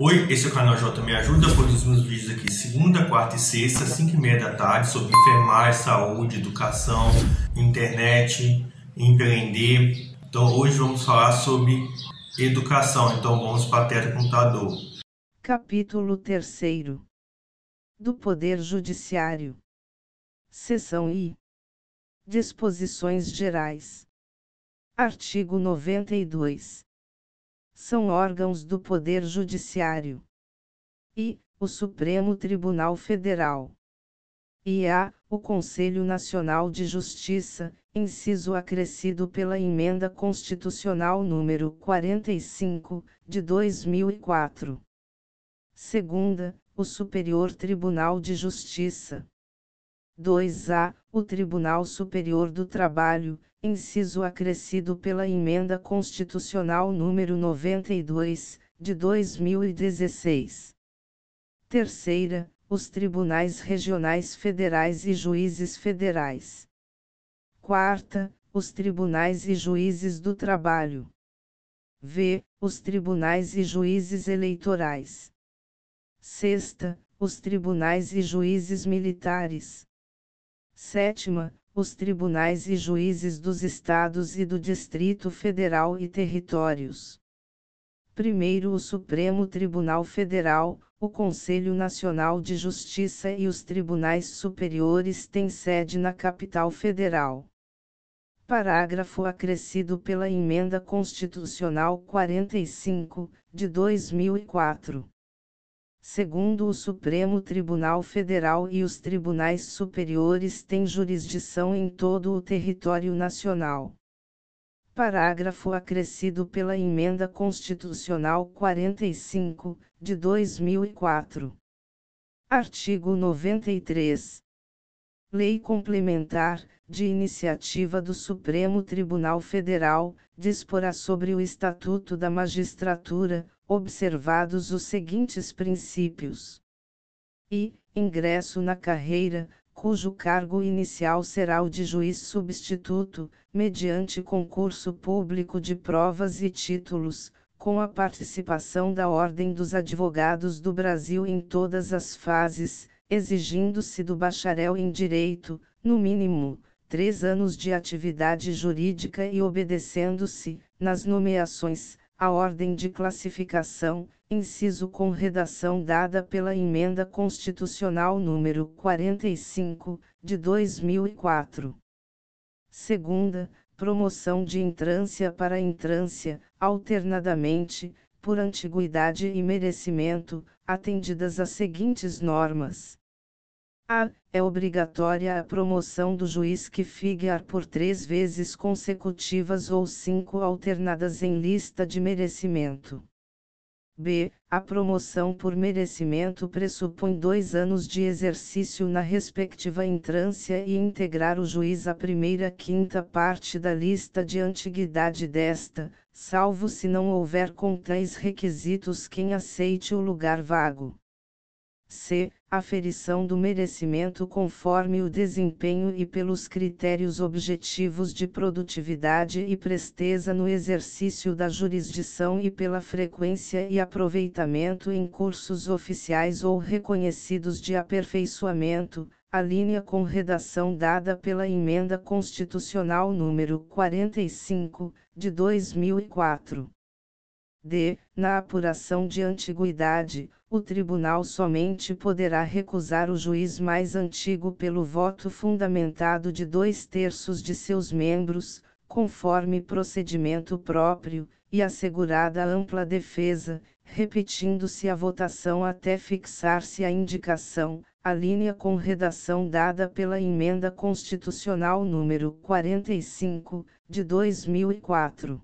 Oi, esse é o canal J Me Ajuda, produzo meus vídeos aqui segunda, quarta e sexta, 5 e meia da tarde, sobre enfermagem, saúde, educação, internet, empreender. Então hoje vamos falar sobre educação, então vamos para a tela computador. Capítulo 3 Do Poder Judiciário. Seção I. Disposições Gerais. Artigo 92 são órgãos do Poder Judiciário. E, o Supremo Tribunal Federal. E a, o Conselho Nacional de Justiça, inciso acrescido pela Emenda Constitucional número 45, de 2004. Segunda, o Superior Tribunal de Justiça. 2a, o Tribunal Superior do Trabalho, inciso acrescido pela Emenda Constitucional número 92, de 2016. Terceira, os tribunais regionais federais e juízes federais. Quarta, os tribunais e juízes do trabalho. V. Os tribunais e juízes eleitorais. Sexta, os tribunais e juízes militares. Sétima, os tribunais e juízes dos estados e do Distrito Federal e territórios. Primeiro, o Supremo Tribunal Federal, o Conselho Nacional de Justiça e os tribunais superiores têm sede na capital federal. Parágrafo acrescido pela Emenda Constitucional 45, de 2004 segundo o Supremo Tribunal Federal e os tribunais superiores têm jurisdição em todo o território nacional. Parágrafo acrescido pela Emenda Constitucional 45, de 2004. Artigo 93. Lei Complementar, de iniciativa do Supremo Tribunal Federal, disporá sobre o Estatuto da Magistratura, observados os seguintes princípios. E, ingresso na carreira, cujo cargo inicial será o de juiz substituto, mediante concurso público de provas e títulos, com a participação da Ordem dos Advogados do Brasil em todas as fases, exigindo-se do bacharel em direito, no mínimo, três anos de atividade jurídica e obedecendo-se, nas nomeações, a ordem de classificação, inciso com redação dada pela Emenda Constitucional número 45, de 2004. Segunda, promoção de entrância para entrância, alternadamente, por antiguidade e merecimento, atendidas as seguintes normas. A. É obrigatória a promoção do juiz que figurar por três vezes consecutivas ou cinco alternadas em lista de merecimento. B. A promoção por merecimento pressupõe dois anos de exercício na respectiva entrância e integrar o juiz à primeira quinta parte da lista de antiguidade desta, salvo se não houver com tais requisitos quem aceite o lugar vago. C. Aferição do merecimento conforme o desempenho e pelos critérios objetivos de produtividade e presteza no exercício da jurisdição e pela frequência e aproveitamento em cursos oficiais ou reconhecidos de aperfeiçoamento, a linha com redação dada pela Emenda Constitucional número 45, de 2004. D. Na apuração de antiguidade, o tribunal somente poderá recusar o juiz mais antigo pelo voto fundamentado de dois terços de seus membros, conforme procedimento próprio, e assegurada ampla defesa, repetindo-se a votação até fixar-se a indicação, a linha com redação dada pela Emenda Constitucional número 45, de 2004.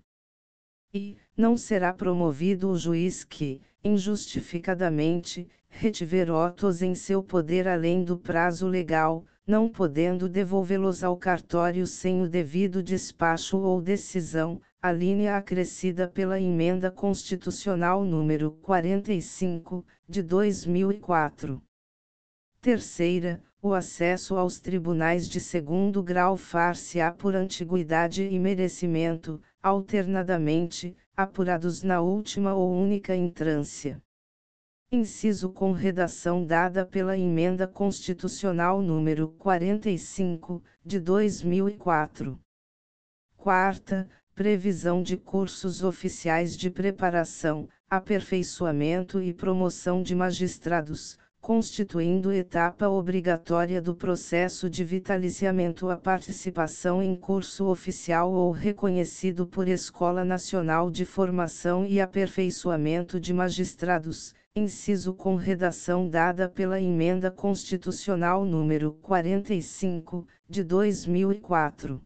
E, não será promovido o juiz que, injustificadamente, retiver autos em seu poder além do prazo legal, não podendo devolvê-los ao cartório sem o devido despacho ou decisão, a linha acrescida pela Emenda Constitucional número 45, de 2004. Terceira, o acesso aos tribunais de segundo grau far-se-á por antiguidade e merecimento, alternadamente, apurados na última ou única entrância. inciso com redação dada pela Emenda Constitucional número 45, de 2004. Quarta, previsão de cursos oficiais de preparação, aperfeiçoamento e promoção de magistrados, constituindo etapa obrigatória do processo de vitaliciamento a participação em curso oficial ou reconhecido por Escola Nacional de Formação e Aperfeiçoamento de Magistrados, inciso com redação dada pela Emenda Constitucional número 45, de 2004.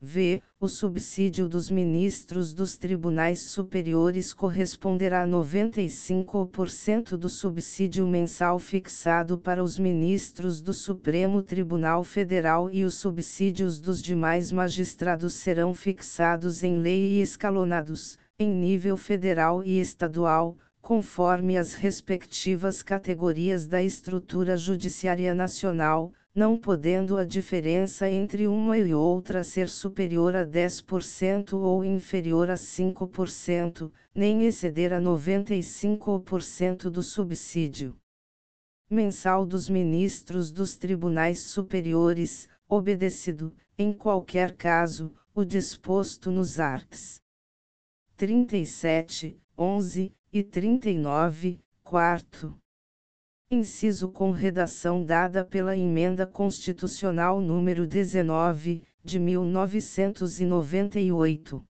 V. O subsídio dos ministros dos tribunais superiores corresponderá a 95% do subsídio mensal fixado para os ministros do Supremo Tribunal Federal e os subsídios dos demais magistrados serão fixados em lei e escalonados, em nível federal e estadual, conforme as respectivas categorias da estrutura judiciária nacional não podendo a diferença entre uma e outra ser superior a 10% ou inferior a 5%, nem exceder a 95% do subsídio mensal dos ministros dos tribunais superiores, obedecido, em qualquer caso, o disposto nos arts. 37, 11 e 39, quarto inciso com redação dada pela Emenda Constitucional número 19, de 1998.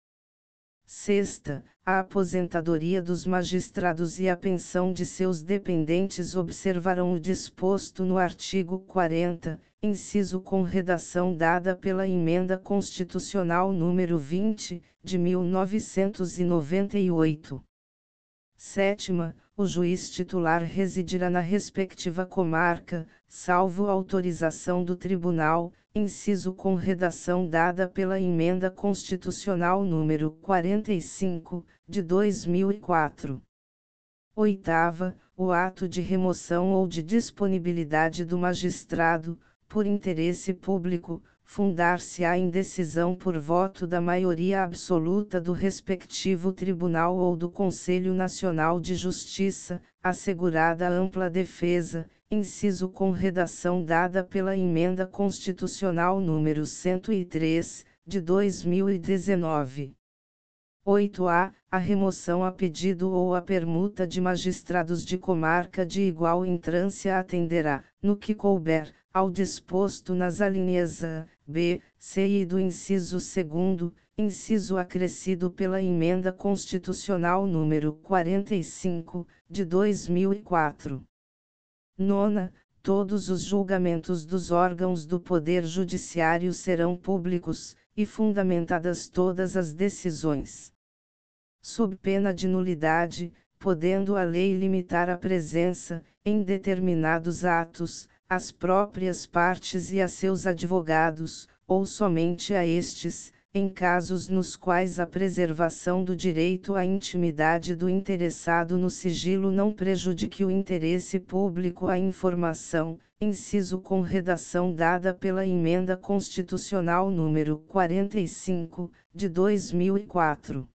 Sexta, a aposentadoria dos magistrados e a pensão de seus dependentes observarão o disposto no artigo 40, inciso com redação dada pela Emenda Constitucional número 20, de 1998. Sétima, o juiz titular residirá na respectiva comarca, salvo autorização do tribunal, inciso com redação dada pela Emenda Constitucional número 45, de 2004. Oitava, o ato de remoção ou de disponibilidade do magistrado, por interesse público, fundar-se-á em decisão por voto da maioria absoluta do respectivo tribunal ou do Conselho Nacional de Justiça, assegurada ampla defesa, inciso com redação dada pela Emenda Constitucional número 103, de 2019. 8a. A remoção a pedido ou a permuta de magistrados de comarca de igual entrância atenderá, no que couber, ao disposto nas alíneas A, B, C e do inciso 2, inciso acrescido pela Emenda Constitucional número 45, de 2004. Nona, todos os julgamentos dos órgãos do Poder Judiciário serão públicos, e fundamentadas todas as decisões. Sob pena de nulidade, podendo a lei limitar a presença, em determinados atos, às próprias partes e a seus advogados, ou somente a estes, em casos nos quais a preservação do direito à intimidade do interessado no sigilo não prejudique o interesse público à informação, inciso com redação dada pela Emenda Constitucional número 45, de 2004.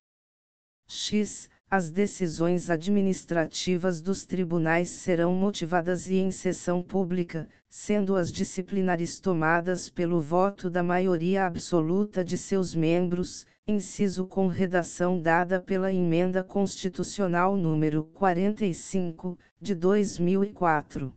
X. As decisões administrativas dos tribunais serão motivadas e em sessão pública, sendo as disciplinares tomadas pelo voto da maioria absoluta de seus membros, inciso com redação dada pela Emenda Constitucional número 45, de 2004.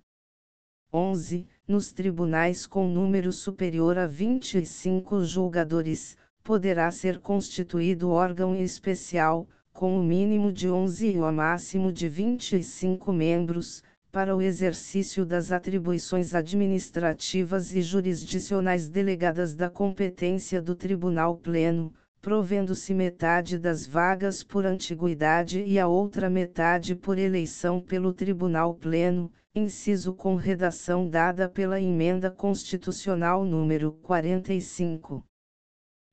11. Nos tribunais com número superior a 25 julgadores, poderá ser constituído órgão especial, com o mínimo de 11 e o máximo de 25 membros, para o exercício das atribuições administrativas e jurisdicionais delegadas da competência do Tribunal Pleno, provendo-se metade das vagas por antiguidade e a outra metade por eleição pelo Tribunal Pleno, inciso com redação dada pela Emenda Constitucional número 45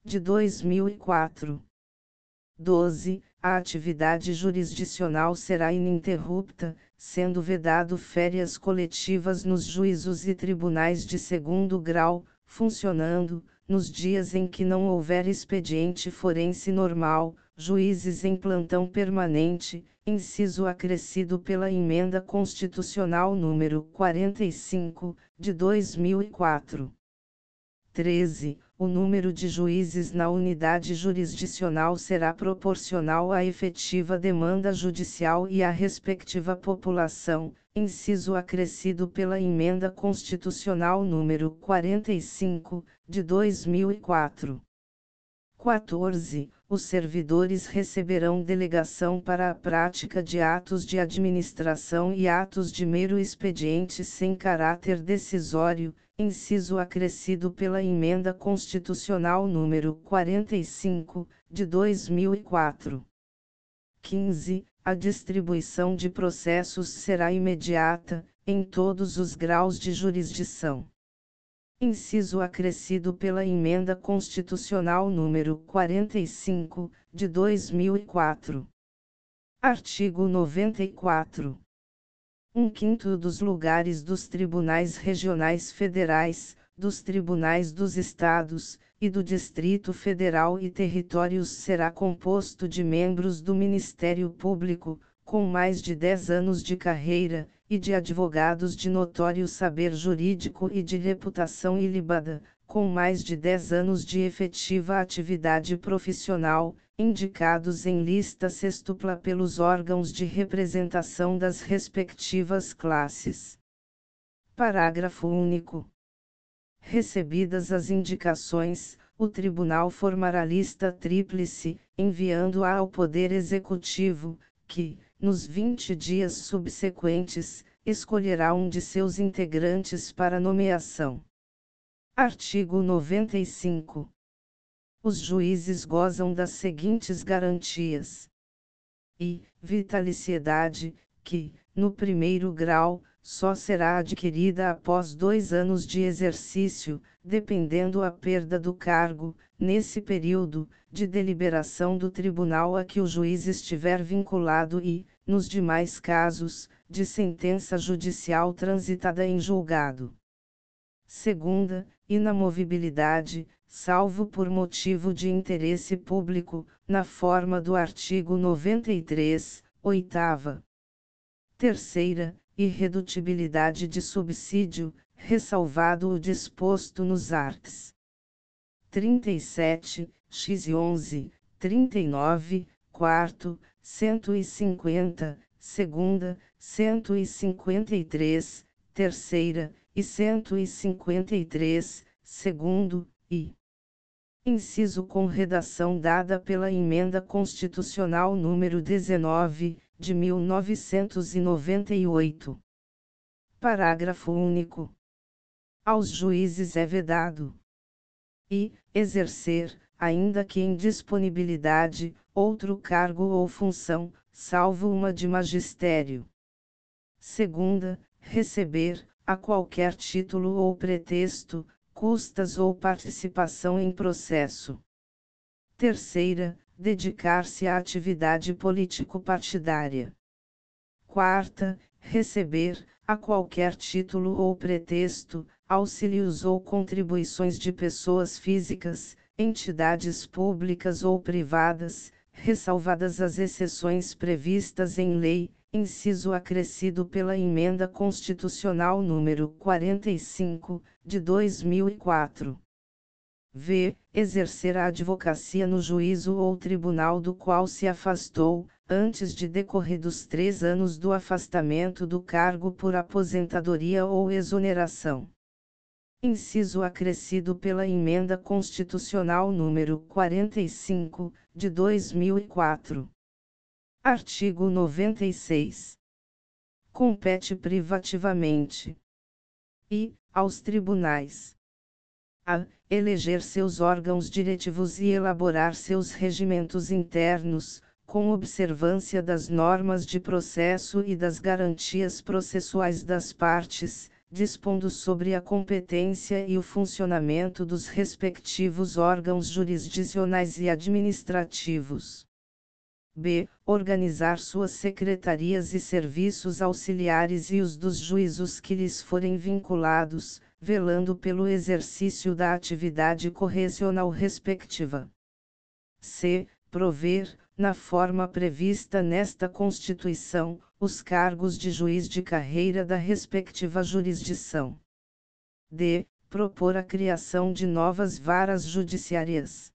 de 2004. 12 a atividade jurisdicional será ininterrupta, sendo vedado férias coletivas nos juízos e tribunais de segundo grau, funcionando, nos dias em que não houver expediente forense normal, juízes em plantão permanente, inciso acrescido pela Emenda Constitucional número 45, de 2004. 13. O número de juízes na unidade jurisdicional será proporcional à efetiva demanda judicial e à respectiva população, inciso acrescido pela Emenda Constitucional número 45, de 2004. 14. Os servidores receberão delegação para a prática de atos de administração e atos de mero expediente sem caráter decisório, inciso acrescido pela Emenda Constitucional número 45, de 2004. 15. A distribuição de processos será imediata, em todos os graus de jurisdição inciso acrescido pela Emenda Constitucional número 45, de 2004. Artigo 94. Um quinto dos lugares dos tribunais regionais federais, dos tribunais dos estados, e do Distrito Federal e territórios será composto de membros do Ministério Público, com mais de 10 anos de carreira, e de advogados de notório saber jurídico e de reputação ilibada, com mais de 10 anos de efetiva atividade profissional, indicados em lista sextupla pelos órgãos de representação das respectivas classes. Parágrafo único. Recebidas as indicações, o Tribunal formará lista tríplice, enviando-a ao Poder Executivo, que, nos 20 dias subsequentes, escolherá um de seus integrantes para nomeação. Artigo 95. Os juízes gozam das seguintes garantias: e vitaliciedade, que, no primeiro grau, só será adquirida após dois anos de exercício, dependendo a perda do cargo, nesse período, de deliberação do tribunal a que o juiz estiver vinculado e, nos demais casos, de sentença judicial transitada em julgado. Segunda, inamovibilidade, salvo por motivo de interesse público, na forma do artigo 93, oitava. Terceira, irredutibilidade de subsídio, ressalvado o disposto nos arts. 37, x 11, 39, quarto, 150, segunda, 153, terceira, e 153, segundo, e inciso com redação dada pela Emenda Constitucional número 19, de 1998. Parágrafo único. Aos juízes é vedado e exercer, ainda que em disponibilidade, outro cargo ou função, salvo uma de magistério. Segunda, receber, a qualquer título ou pretexto, custas ou participação em processo. Terceira, dedicar-se à atividade político-partidária. Quarta, receber, a qualquer título ou pretexto, auxílios ou contribuições de pessoas físicas, entidades públicas ou privadas, ressalvadas as exceções previstas em lei, inciso acrescido pela Emenda Constitucional número 45, de 2004. V. Exercer a advocacia no juízo ou tribunal do qual se afastou, antes de decorridos três anos do afastamento do cargo por aposentadoria ou exoneração inciso acrescido pela Emenda Constitucional número 45, de 2004. Artigo 96. Compete privativamente e aos tribunais a eleger seus órgãos diretivos e elaborar seus regimentos internos, com observância das normas de processo e das garantias processuais das partes, dispondo sobre a competência e o funcionamento dos respectivos órgãos jurisdicionais e administrativos. B. Organizar suas secretarias e serviços auxiliares e os dos juízos que lhes forem vinculados, velando pelo exercício da atividade correcional respectiva. C. Prover, na forma prevista nesta Constituição, os cargos de juiz de carreira da respectiva jurisdição. D. Propor a criação de novas varas judiciárias.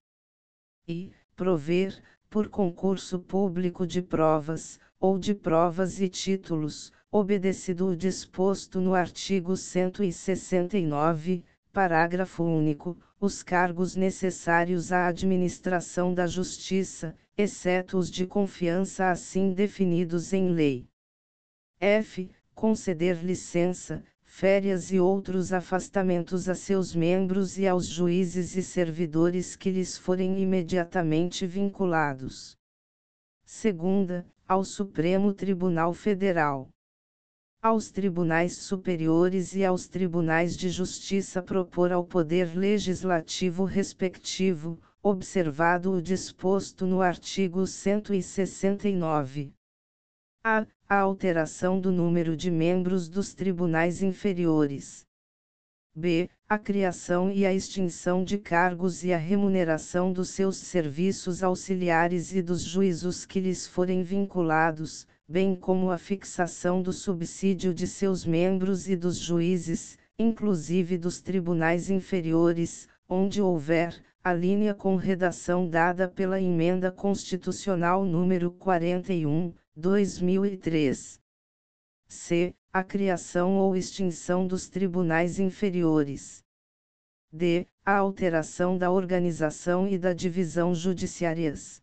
E, prover, por concurso público de provas, ou de provas e títulos, obedecido o disposto no artigo 169, parágrafo único, os cargos necessários à administração da justiça, exceto os de confiança assim definidos em lei. F. Conceder licença, férias e outros afastamentos a seus membros e aos juízes e servidores que lhes forem imediatamente vinculados. Segunda, ao Supremo Tribunal Federal aos tribunais superiores e aos tribunais de justiça propor ao Poder Legislativo respectivo, observado o disposto no artigo 169. A. A alteração do número de membros dos tribunais inferiores. B. A criação e a extinção de cargos e a remuneração dos seus serviços auxiliares e dos juízos que lhes forem vinculados, bem como a fixação do subsídio de seus membros e dos juízes, inclusive dos tribunais inferiores, onde houver, a linha com redação dada pela Emenda Constitucional número 41, 2003. C. A criação ou extinção dos tribunais inferiores. D. A alteração da organização e da divisão judiciárias.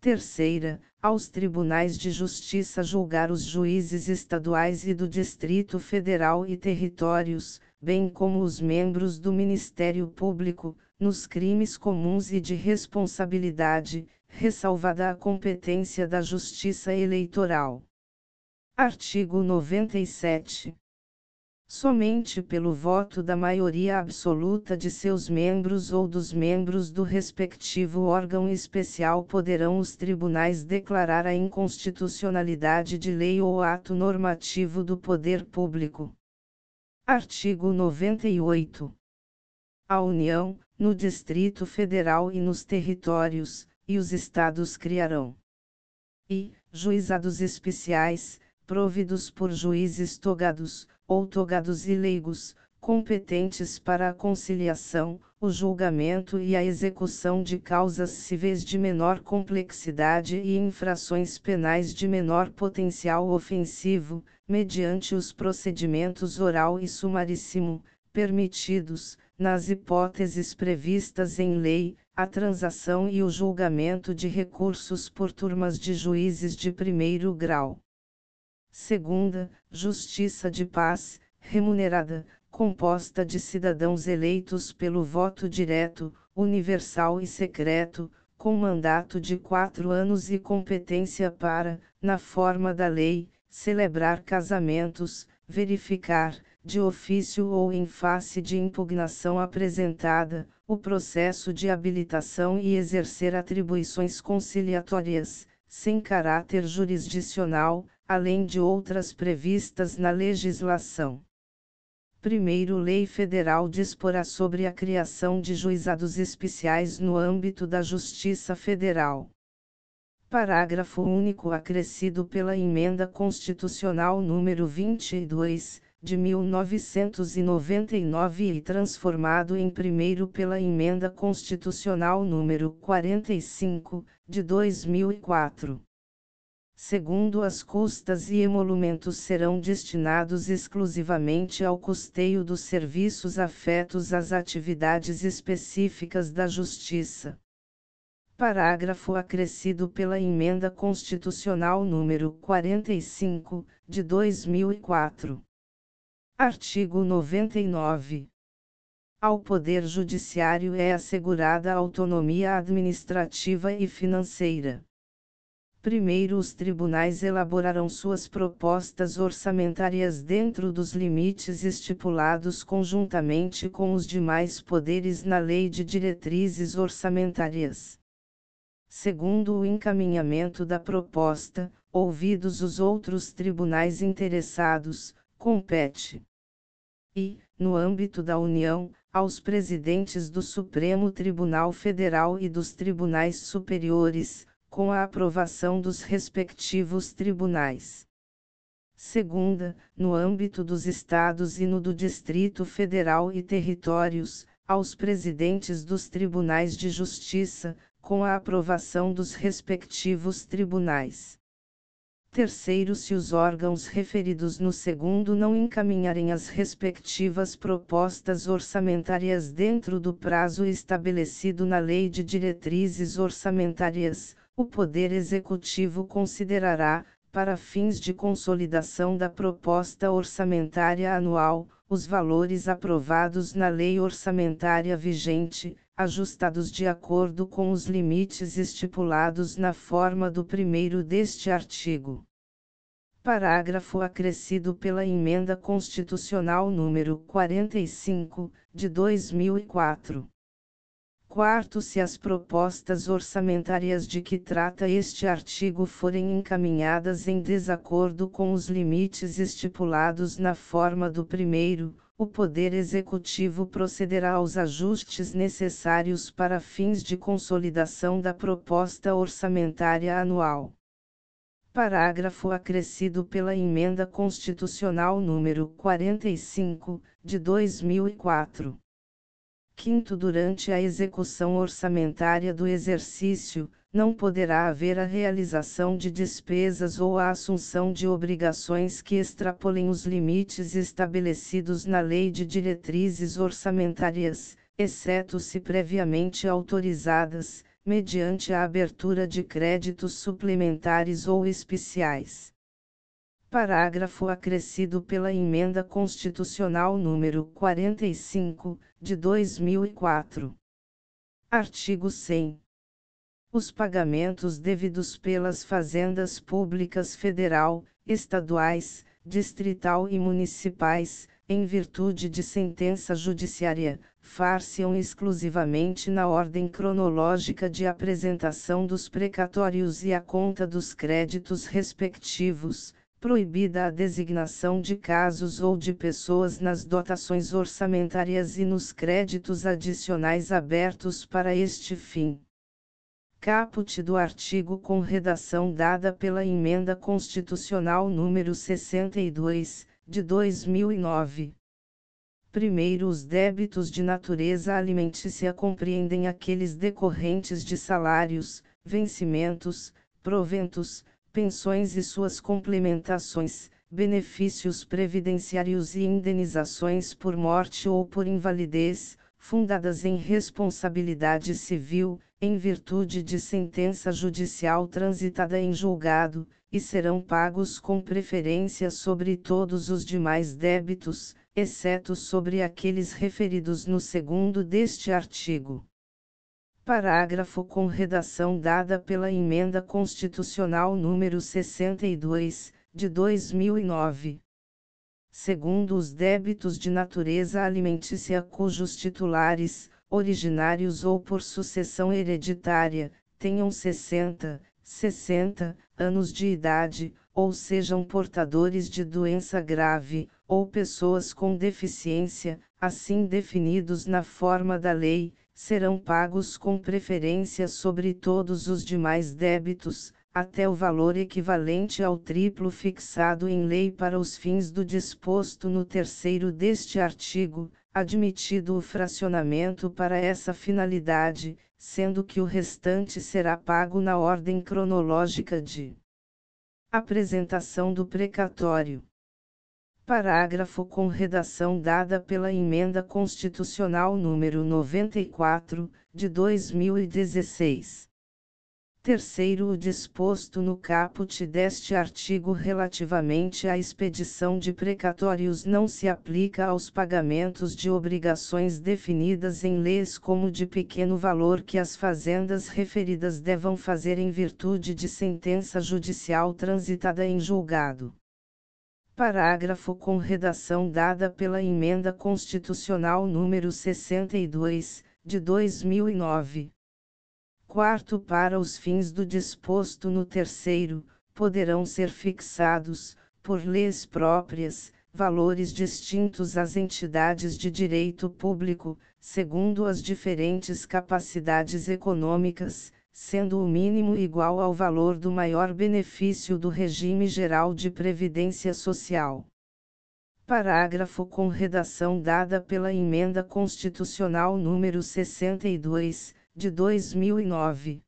Terceira, aos tribunais de justiça julgar os juízes estaduais e do Distrito Federal e territórios, bem como os membros do Ministério Público, nos crimes comuns e de responsabilidade, ressalvada a competência da Justiça Eleitoral. Artigo 97. Somente pelo voto da maioria absoluta de seus membros ou dos membros do respectivo órgão especial poderão os tribunais declarar a inconstitucionalidade de lei ou ato normativo do poder público. Artigo 98. A União, no Distrito Federal e nos territórios, e os Estados criarão. E, juizados especiais, providos por juízes togados, ou togados e leigos, competentes para a conciliação, o julgamento e a execução de causas civis de menor complexidade e infrações penais de menor potencial ofensivo, mediante os procedimentos oral e sumaríssimo, permitidos, nas hipóteses previstas em lei, a transação e o julgamento de recursos por turmas de juízes de primeiro grau. Segunda, Justiça de Paz, remunerada, composta de cidadãos eleitos pelo voto direto, universal e secreto, com mandato de quatro anos e competência para, na forma da lei, celebrar casamentos, verificar, de ofício ou em face de impugnação apresentada, o processo de habilitação e exercer atribuições conciliatórias, sem caráter jurisdicional, além de outras previstas na legislação. Primeiro, Lei Federal disporá sobre a criação de juizados especiais no âmbito da Justiça Federal. Parágrafo único acrescido pela Emenda Constitucional número 22, de 1999 e transformado em primeiro pela Emenda Constitucional número 45, de 2004 segundo as custas e emolumentos serão destinados exclusivamente ao custeio dos serviços afetos às atividades específicas da Justiça. Parágrafo acrescido pela Emenda Constitucional número 45, de 2004. Artigo 99. Ao Poder Judiciário é assegurada autonomia administrativa e financeira. Primeiro, os tribunais elaborarão suas propostas orçamentárias dentro dos limites estipulados conjuntamente com os demais poderes na Lei de Diretrizes Orçamentárias. Segundo o encaminhamento da proposta, ouvidos os outros tribunais interessados, compete. E, no âmbito da União, aos presidentes do Supremo Tribunal Federal e dos tribunais superiores, com a aprovação dos respectivos tribunais. Segunda, no âmbito dos estados e no do Distrito Federal e territórios, aos presidentes dos tribunais de justiça, com a aprovação dos respectivos tribunais. Terceiro, se os órgãos referidos no segundo não encaminharem as respectivas propostas orçamentárias dentro do prazo estabelecido na Lei de Diretrizes Orçamentárias, o Poder Executivo considerará, para fins de consolidação da proposta orçamentária anual, os valores aprovados na lei orçamentária vigente, ajustados de acordo com os limites estipulados na forma do primeiro deste artigo. Parágrafo acrescido pela Emenda Constitucional número 45, de 2004. Quarto, se as propostas orçamentárias de que trata este artigo forem encaminhadas em desacordo com os limites estipulados na forma do primeiro, o Poder Executivo procederá aos ajustes necessários para fins de consolidação da proposta orçamentária anual. Parágrafo acrescido pela Emenda Constitucional número 45, de 2004. Quinto, durante a execução orçamentária do exercício, não poderá haver a realização de despesas ou a assunção de obrigações que extrapolem os limites estabelecidos na Lei de Diretrizes Orçamentárias, exceto se previamente autorizadas, mediante a abertura de créditos suplementares ou especiais. Parágrafo acrescido pela Emenda Constitucional número 45, de 2004. Artigo 100. Os pagamentos devidos pelas fazendas públicas federal, estaduais, distrital e municipais, em virtude de sentença judiciária, far-se-ão exclusivamente na ordem cronológica de apresentação dos precatórios e a conta dos créditos respectivos, proibida a designação de casos ou de pessoas nas dotações orçamentárias e nos créditos adicionais abertos para este fim. Caput do artigo com redação dada pela Emenda Constitucional número 62, de 2009. Primeiro, os débitos de natureza alimentícia compreendem aqueles decorrentes de salários, vencimentos, proventos, pensões e suas complementações, benefícios previdenciários e indenizações por morte ou por invalidez, fundadas em responsabilidade civil, em virtude de sentença judicial transitada em julgado, e serão pagos com preferência sobre todos os demais débitos, exceto sobre aqueles referidos no segundo deste artigo. Parágrafo com redação dada pela Emenda Constitucional número 62, de 2009. Segundo os débitos de natureza alimentícia cujos titulares, originários ou por sucessão hereditária, tenham 60, 60 anos de idade, ou sejam portadores de doença grave, ou pessoas com deficiência, assim definidos na forma da lei, serão pagos com preferência sobre todos os demais débitos, até o valor equivalente ao triplo fixado em lei para os fins do disposto no terceiro deste artigo, admitido o fracionamento para essa finalidade, sendo que o restante será pago na ordem cronológica de apresentação do precatório. Parágrafo com redação dada pela Emenda Constitucional número 94, de 2016. Terceiro, o disposto no caput deste artigo relativamente à expedição de precatórios não se aplica aos pagamentos de obrigações definidas em leis como de pequeno valor que as fazendas referidas devam fazer em virtude de sentença judicial transitada em julgado. Parágrafo com redação dada pela Emenda Constitucional número 62, de 2009. Quarto, para os fins do disposto no terceiro, poderão ser fixados, por leis próprias, valores distintos às entidades de direito público, segundo as diferentes capacidades econômicas, sendo o mínimo igual ao valor do maior benefício do regime geral de previdência social. Parágrafo com redação dada pela Emenda Constitucional número 62, de 2009.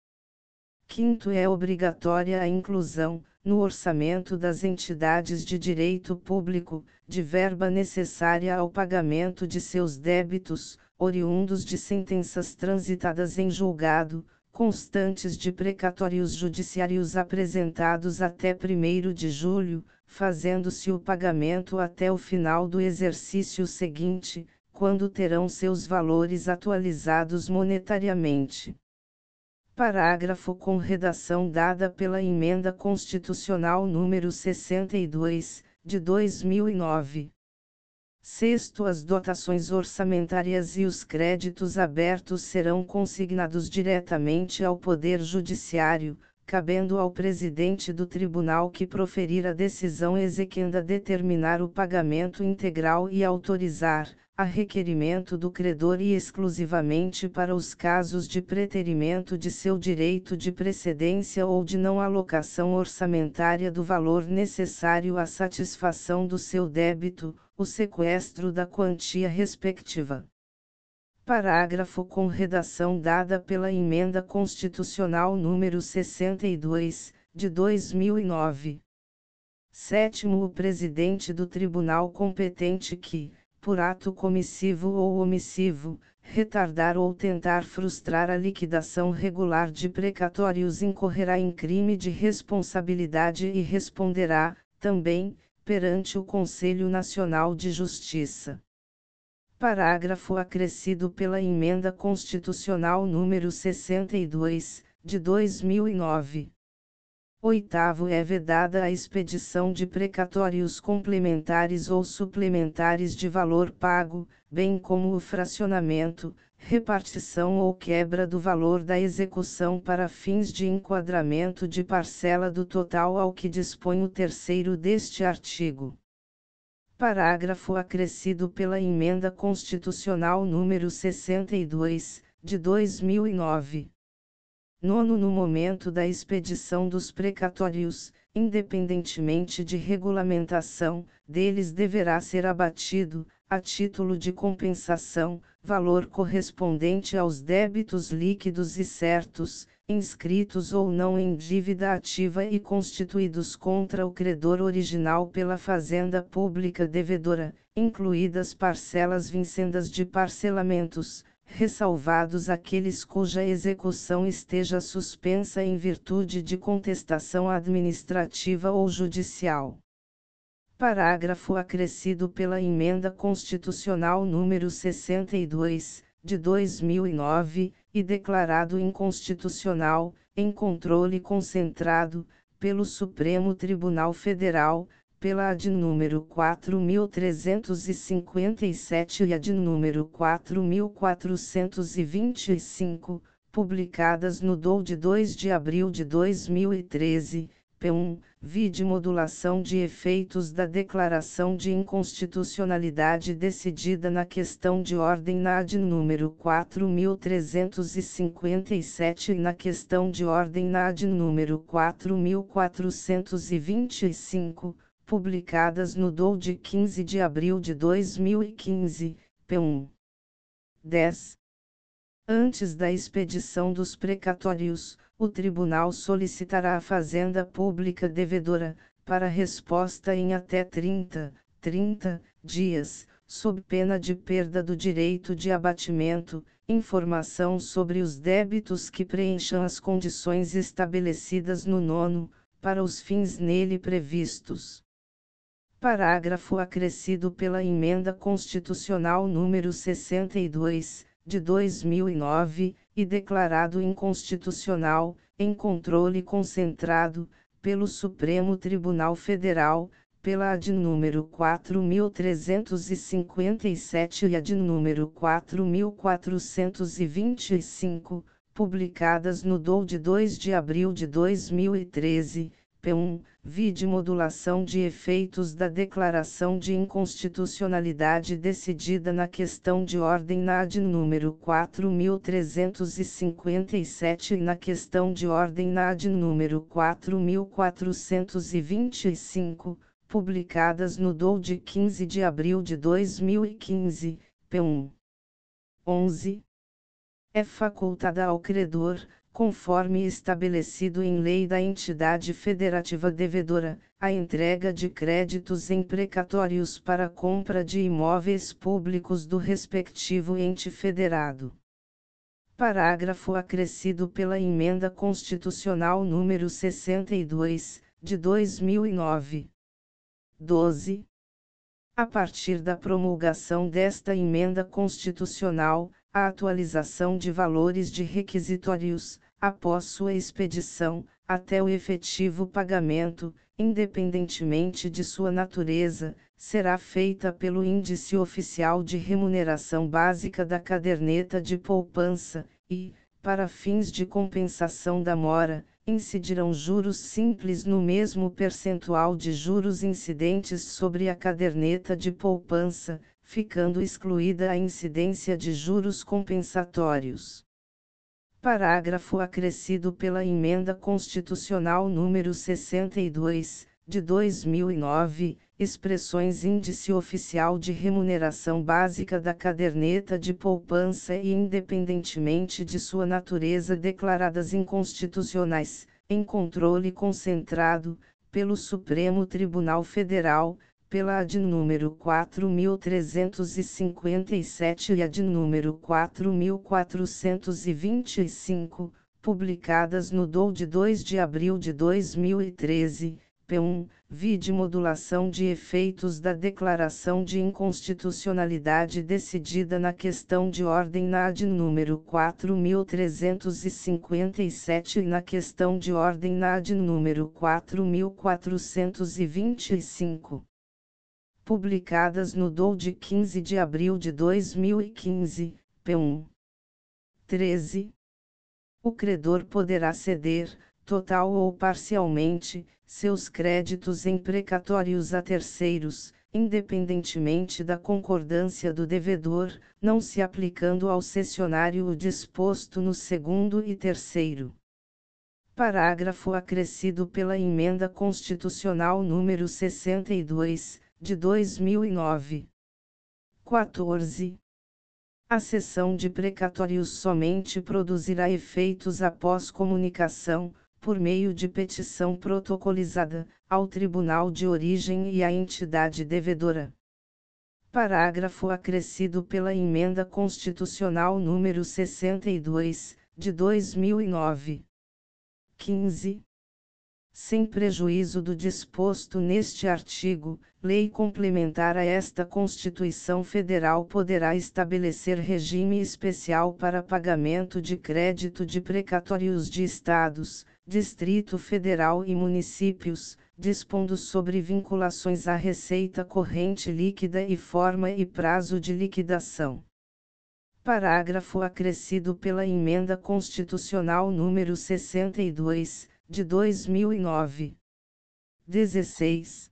Quinto é obrigatória a inclusão, no orçamento das entidades de direito público, de verba necessária ao pagamento de seus débitos, oriundos de sentenças transitadas em julgado, constantes de precatórios judiciários apresentados até 1 de julho, fazendo-se o pagamento até o final do exercício seguinte, quando terão seus valores atualizados monetariamente. Parágrafo com redação dada pela Emenda Constitucional número 62, de 2009. Sexto, as dotações orçamentárias e os créditos abertos serão consignados diretamente ao Poder Judiciário, cabendo ao presidente do tribunal que proferir a decisão exequenda determinar o pagamento integral e autorizar, a requerimento do credor e exclusivamente para os casos de preterimento de seu direito de precedência ou de não alocação orçamentária do valor necessário à satisfação do seu débito, o sequestro da quantia respectiva. Parágrafo com redação dada pela Emenda Constitucional número 62, de 2009. Sétimo, o presidente do tribunal competente que, por ato comissivo ou omissivo, retardar ou tentar frustrar a liquidação regular de precatórios incorrerá em crime de responsabilidade e responderá, também, perante o Conselho Nacional de Justiça. Parágrafo acrescido pela Emenda Constitucional número 62, de 2009. Oitavo é vedada a expedição de precatórios complementares ou suplementares de valor pago, bem como o fracionamento, repartição ou quebra do valor da execução para fins de enquadramento de parcela do total ao que dispõe o terceiro deste artigo. Parágrafo acrescido pela Emenda Constitucional número 62, de 2009. Nono no momento da expedição dos precatórios, independentemente de regulamentação, deles deverá ser abatido, a título de compensação, valor correspondente aos débitos líquidos e certos, inscritos ou não em dívida ativa e constituídos contra o credor original pela fazenda pública devedora, incluídas parcelas vincendas de parcelamentos, ressalvados aqueles cuja execução esteja suspensa em virtude de contestação administrativa ou judicial. Parágrafo acrescido pela Emenda Constitucional número 62, de 2009, e declarado inconstitucional, em controle concentrado, pelo Supremo Tribunal Federal, pela AD número 4357 e AD número 4425, publicadas no DOU de 2 de abril de 2013, P1, vide modulação de efeitos da declaração de inconstitucionalidade decidida na questão de ordem na AD número 4357 e na questão de ordem na AD número 4425 publicadas no DOU de 15 de abril de 2015, P1. 10. Antes da expedição dos precatórios, o Tribunal solicitará à Fazenda Pública devedora, para resposta em até 30, 30 dias, sob pena de perda do direito de abatimento, informação sobre os débitos que preencham as condições estabelecidas no nono, para os fins nele previstos. Parágrafo acrescido pela Emenda Constitucional número 62, de 2009, e declarado inconstitucional, em controle concentrado, pelo Supremo Tribunal Federal, pela AD número 4357 e AD número 4425, publicadas no DOU de 2 de abril de 2013, P1, vide modulação de efeitos da declaração de inconstitucionalidade decidida na questão de ordem na AD número 4357 e na questão de ordem na AD número 4425, publicadas no DOU de 15 de abril de 2015, p1. 11. É facultada ao credor, conforme estabelecido em lei da entidade federativa devedora, a entrega de créditos em precatórios para compra de imóveis públicos do respectivo ente federado. Parágrafo acrescido pela Emenda Constitucional número 62, de 2009. 12. A partir da promulgação desta emenda constitucional, a atualização de valores de requisitórios, após sua expedição, até o efetivo pagamento, independentemente de sua natureza, será feita pelo Índice Oficial de Remuneração Básica da Caderneta de Poupança, e, para fins de compensação da mora, incidirão juros simples no mesmo percentual de juros incidentes sobre a caderneta de poupança, ficando excluída a incidência de juros compensatórios. Parágrafo acrescido pela Emenda Constitucional número 62, de 2009, expressões Índice Oficial de Remuneração Básica da Caderneta de Poupança e independentemente de sua natureza declaradas inconstitucionais, em controle concentrado, pelo Supremo Tribunal Federal, pela AD número 4357 e AD número 4425, publicadas no DOU de 2 de abril de 2013, P1, vide modulação de efeitos da declaração de inconstitucionalidade decidida na questão de ordem na AD número 4357 e na questão de ordem na AD número 4425 publicadas no DOU de 15 de abril de 2015, p1. 13. O credor poderá ceder, total ou parcialmente, seus créditos em precatórios a terceiros, independentemente da concordância do devedor, não se aplicando ao cessionário o disposto no segundo e terceiro. Parágrafo acrescido pela Emenda Constitucional número 62, de 2009. 14. A sessão de precatórios somente produzirá efeitos após comunicação, por meio de petição protocolizada, ao tribunal de origem e à entidade devedora. Parágrafo acrescido pela Emenda Constitucional número 62, de 2009. 15 sem prejuízo do disposto neste artigo, lei complementar a esta Constituição Federal poderá estabelecer regime especial para pagamento de crédito de precatórios de estados, Distrito Federal e municípios, dispondo sobre vinculações à receita corrente líquida e forma e prazo de liquidação. Parágrafo acrescido pela Emenda Constitucional número 62 de 2009. 16.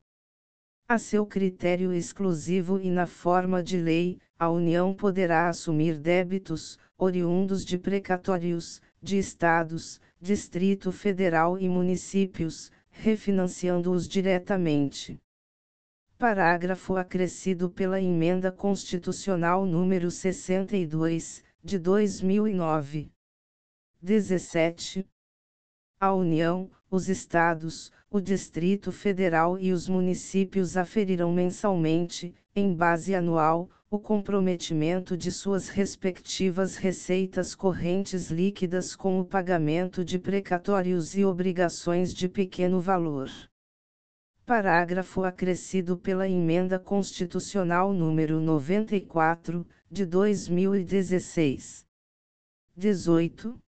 A seu critério exclusivo e na forma de lei, a União poderá assumir débitos, oriundos de precatórios, de estados, Distrito Federal e municípios, refinanciando-os diretamente. Parágrafo acrescido pela Emenda Constitucional número 62, de 2009. 17 a União, os Estados, o Distrito Federal e os municípios aferirão mensalmente, em base anual, o comprometimento de suas respectivas receitas correntes líquidas com o pagamento de precatórios e obrigações de pequeno valor. Parágrafo acrescido pela Emenda Constitucional número 94, de 2016. 18.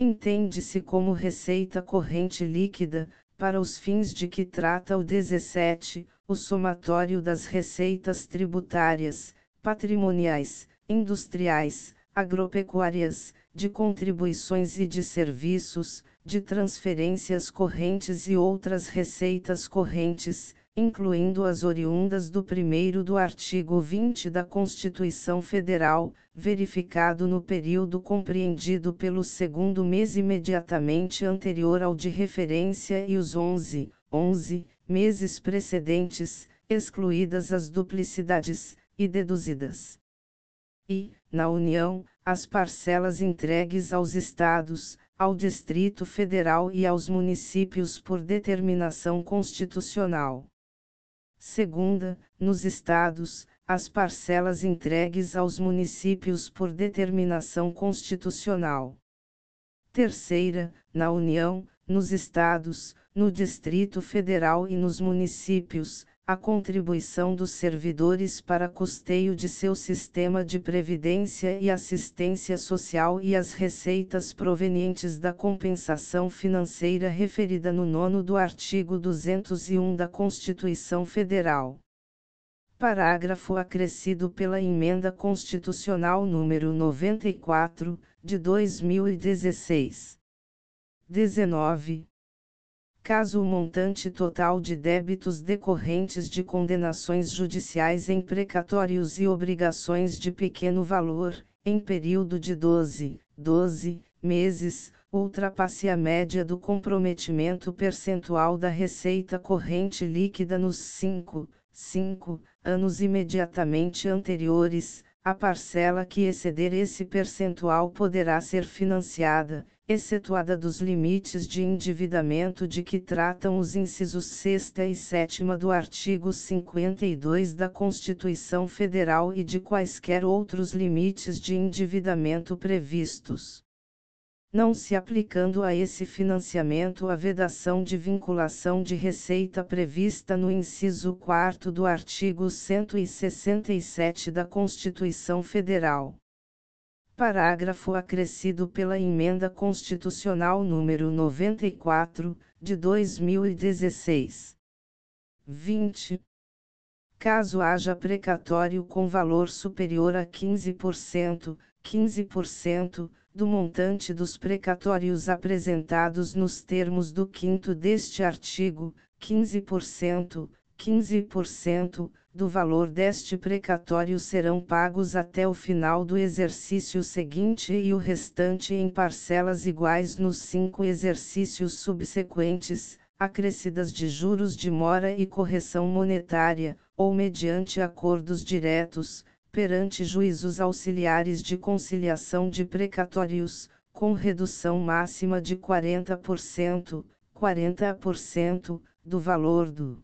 Entende-se como receita corrente líquida, para os fins de que trata o 17, o somatório das receitas tributárias, patrimoniais, industriais, agropecuárias, de contribuições e de serviços, de transferências correntes e outras receitas correntes, incluindo as oriundas do primeiro do artigo 20 da Constituição Federal, verificado no período compreendido pelo segundo mês imediatamente anterior ao de referência e os 11, 11 meses precedentes, excluídas as duplicidades, e deduzidas. E, na União, as parcelas entregues aos Estados, ao Distrito Federal e aos municípios por determinação constitucional. Segunda, nos estados, as parcelas entregues aos municípios por determinação constitucional. Terceira, na União, nos estados, no Distrito Federal e nos municípios, a contribuição dos servidores para custeio de seu sistema de previdência e assistência social e as receitas provenientes da compensação financeira referida no nono do artigo 201 da Constituição Federal. Parágrafo acrescido pela Emenda Constitucional número 94, de 2016. 19 caso o montante total de débitos decorrentes de condenações judiciais em precatórios e obrigações de pequeno valor, em período de 12, 12 meses, ultrapasse a média do comprometimento percentual da receita corrente líquida nos 5, 5 anos imediatamente anteriores, a parcela que exceder esse percentual poderá ser financiada, excetuada dos limites de endividamento de que tratam os incisos 6 e 7 do artigo 52 da Constituição Federal e de quaisquer outros limites de endividamento previstos. Não se aplicando a esse financiamento a vedação de vinculação de receita prevista no inciso 4 do artigo 167 da Constituição Federal. Parágrafo acrescido pela Emenda Constitucional número 94, de 2016. 20. Caso haja precatório com valor superior a 15%, 15% do montante dos precatórios apresentados nos termos do quinto deste artigo, 15%, 15% do valor deste precatório serão pagos até o final do exercício seguinte e o restante em parcelas iguais nos cinco exercícios subsequentes, acrescidas de juros de mora e correção monetária, ou mediante acordos diretos, perante juízos auxiliares de conciliação de precatórios, com redução máxima de 40%, 40% do valor do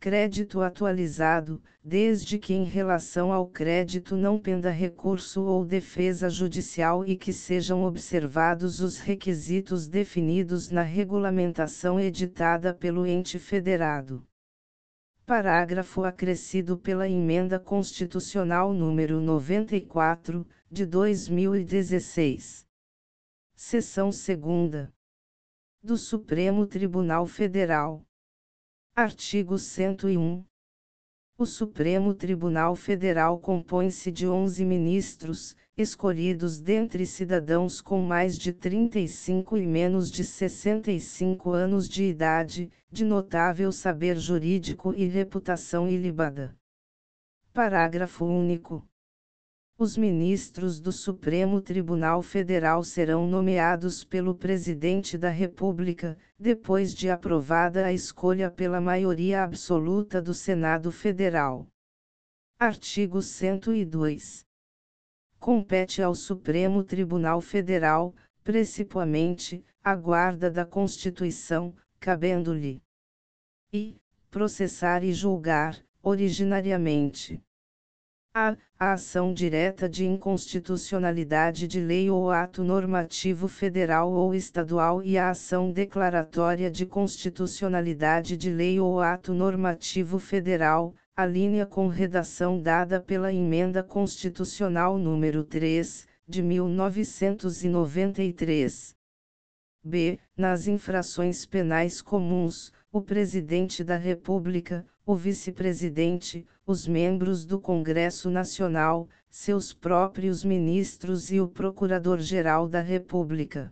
crédito atualizado, desde que em relação ao crédito não penda recurso ou defesa judicial e que sejam observados os requisitos definidos na regulamentação editada pelo ente federado. Parágrafo acrescido pela Emenda Constitucional número 94, de 2016. Seção 2 do Supremo Tribunal Federal Artigo 101. O Supremo Tribunal Federal compõe-se de 11 ministros, escolhidos dentre cidadãos com mais de 35 e menos de 65 anos de idade, de notável saber jurídico e reputação ilibada. Parágrafo único. Os ministros do Supremo Tribunal Federal serão nomeados pelo Presidente da República, depois de aprovada a escolha pela maioria absoluta do Senado Federal. Artigo 102. Compete ao Supremo Tribunal Federal, principalmente, a guarda da Constituição, cabendo-lhe e processar e julgar, originariamente a. A ação direta de inconstitucionalidade de lei ou ato normativo federal ou estadual e a ação declaratória de constitucionalidade de lei ou ato normativo federal, a linha com redação dada pela Emenda Constitucional número 3, de 1993. B. Nas infrações penais comuns, o Presidente da República, o Vice-Presidente, os membros do Congresso Nacional, seus próprios ministros e o Procurador-Geral da República.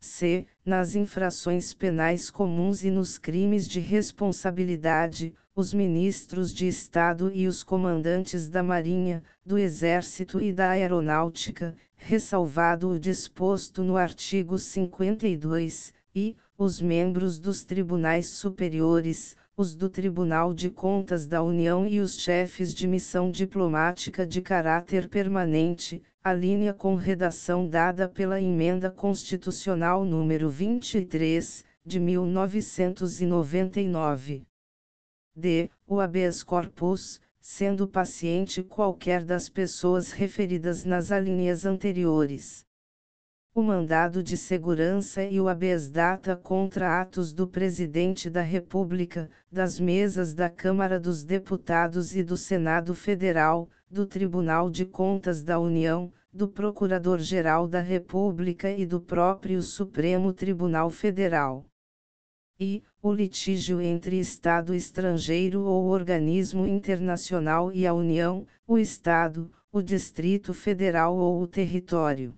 c. nas infrações penais comuns e nos crimes de responsabilidade, os ministros de Estado e os comandantes da Marinha, do Exército e da Aeronáutica, ressalvado o disposto no artigo 52, e, os membros dos tribunais superiores, os do Tribunal de Contas da União e os chefes de missão diplomática de caráter permanente, a linha com redação dada pela Emenda Constitucional número 23, de 1999 d. o habeas corpus, sendo paciente qualquer das pessoas referidas nas alíneas anteriores. O mandado de segurança e o habeas data contra atos do Presidente da República, das mesas da Câmara dos Deputados e do Senado Federal, do Tribunal de Contas da União, do Procurador-Geral da República e do próprio Supremo Tribunal Federal e, o litígio entre Estado estrangeiro ou organismo internacional e a União, o Estado, o Distrito Federal ou o território.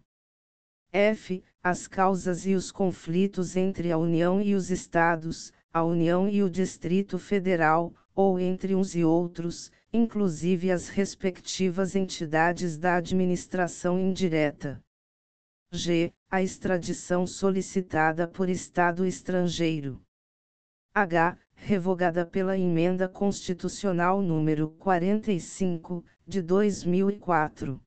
F. As causas e os conflitos entre a União e os Estados, a União e o Distrito Federal, ou entre uns e outros, inclusive as respectivas entidades da administração indireta. G. A extradição solicitada por Estado estrangeiro. H, revogada pela Emenda Constitucional número 45, de 2004.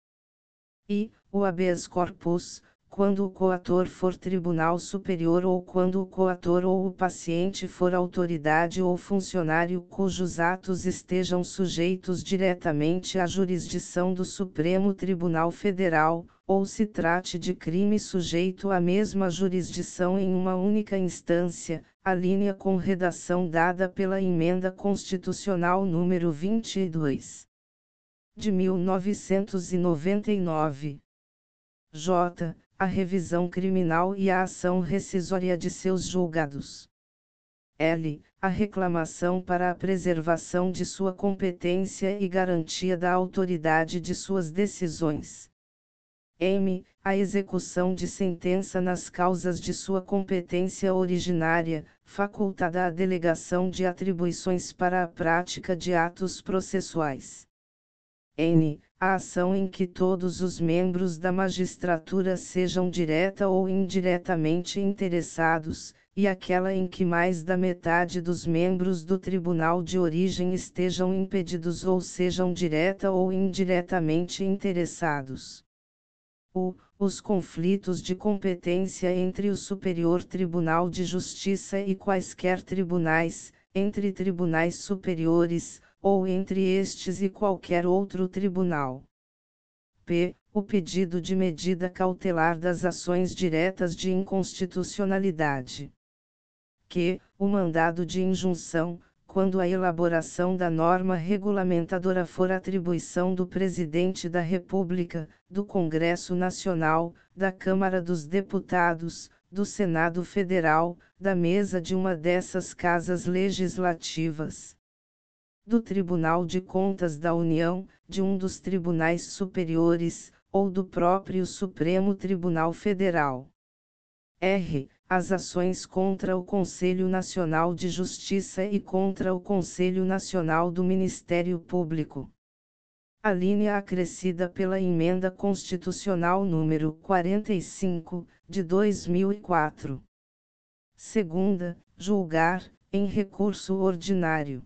I, o habeas corpus, quando o coator for tribunal superior ou quando o coator ou o paciente for autoridade ou funcionário cujos atos estejam sujeitos diretamente à jurisdição do Supremo Tribunal Federal, ou se trate de crime sujeito à mesma jurisdição em uma única instância, a linha com redação dada pela Emenda Constitucional número 22 de 1999. J. A revisão criminal e a ação rescisória de seus julgados. L. A reclamação para a preservação de sua competência e garantia da autoridade de suas decisões. M. A execução de sentença nas causas de sua competência originária, facultada a delegação de atribuições para a prática de atos processuais. N. A ação em que todos os membros da magistratura sejam direta ou indiretamente interessados, e aquela em que mais da metade dos membros do tribunal de origem estejam impedidos ou sejam direta ou indiretamente interessados. O, os conflitos de competência entre o Superior Tribunal de Justiça e quaisquer tribunais, entre tribunais superiores, ou entre estes e qualquer outro tribunal. P. O pedido de medida cautelar das ações diretas de inconstitucionalidade. Q. O mandado de injunção, quando a elaboração da norma regulamentadora for atribuição do Presidente da República, do Congresso Nacional, da Câmara dos Deputados, do Senado Federal, da mesa de uma dessas casas legislativas. Do Tribunal de Contas da União, de um dos tribunais superiores, ou do próprio Supremo Tribunal Federal. R as ações contra o Conselho Nacional de Justiça e contra o Conselho Nacional do Ministério Público. A linha acrescida pela Emenda Constitucional número 45, de 2004. Segunda, julgar, em recurso ordinário.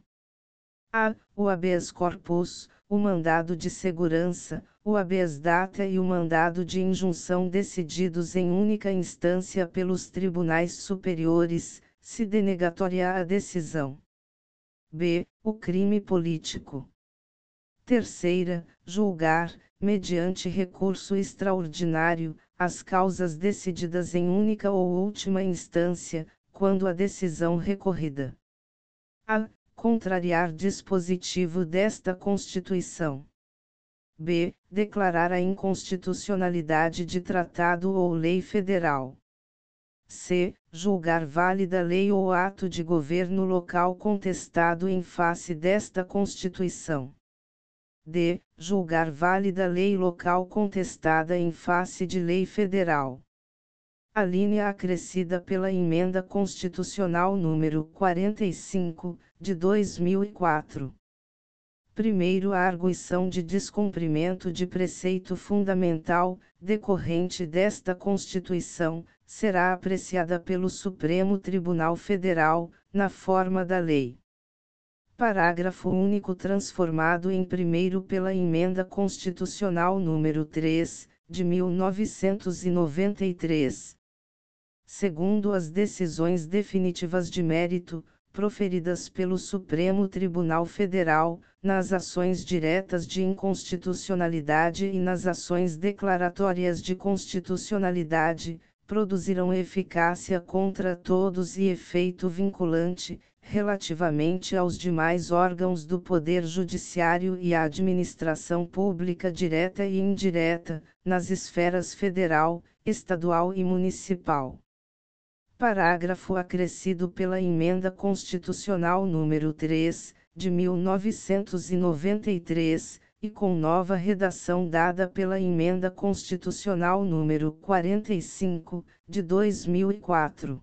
A. O habeas corpus, o mandado de segurança, o habeas data e o mandado de injunção decididos em única instância pelos tribunais superiores, se denegatória a decisão. B. O crime político. Terceira, julgar, mediante recurso extraordinário, as causas decididas em única ou última instância, quando a decisão recorrida. A. Contrariar dispositivo desta Constituição. B. Declarar a inconstitucionalidade de tratado ou lei federal. C. Julgar válida lei ou ato de governo local contestado em face desta Constituição. D. Julgar válida lei local contestada em face de lei federal. a linha acrescida pela Emenda Constitucional número 45, de 2004. Primeiro, a arguição de descumprimento de preceito fundamental, decorrente desta Constituição, será apreciada pelo Supremo Tribunal Federal, na forma da lei. Parágrafo único transformado em primeiro pela Emenda Constitucional número 3, de 1993 segundo as decisões definitivas de mérito, proferidas pelo Supremo Tribunal Federal, nas ações diretas de inconstitucionalidade e nas ações declaratórias de constitucionalidade, produzirão eficácia contra todos e efeito vinculante, relativamente aos demais órgãos do Poder Judiciário e à administração pública direta e indireta, nas esferas federal, estadual e municipal. Parágrafo acrescido pela Emenda Constitucional número 3, de 1993, e com nova redação dada pela Emenda Constitucional número 45, de 2004.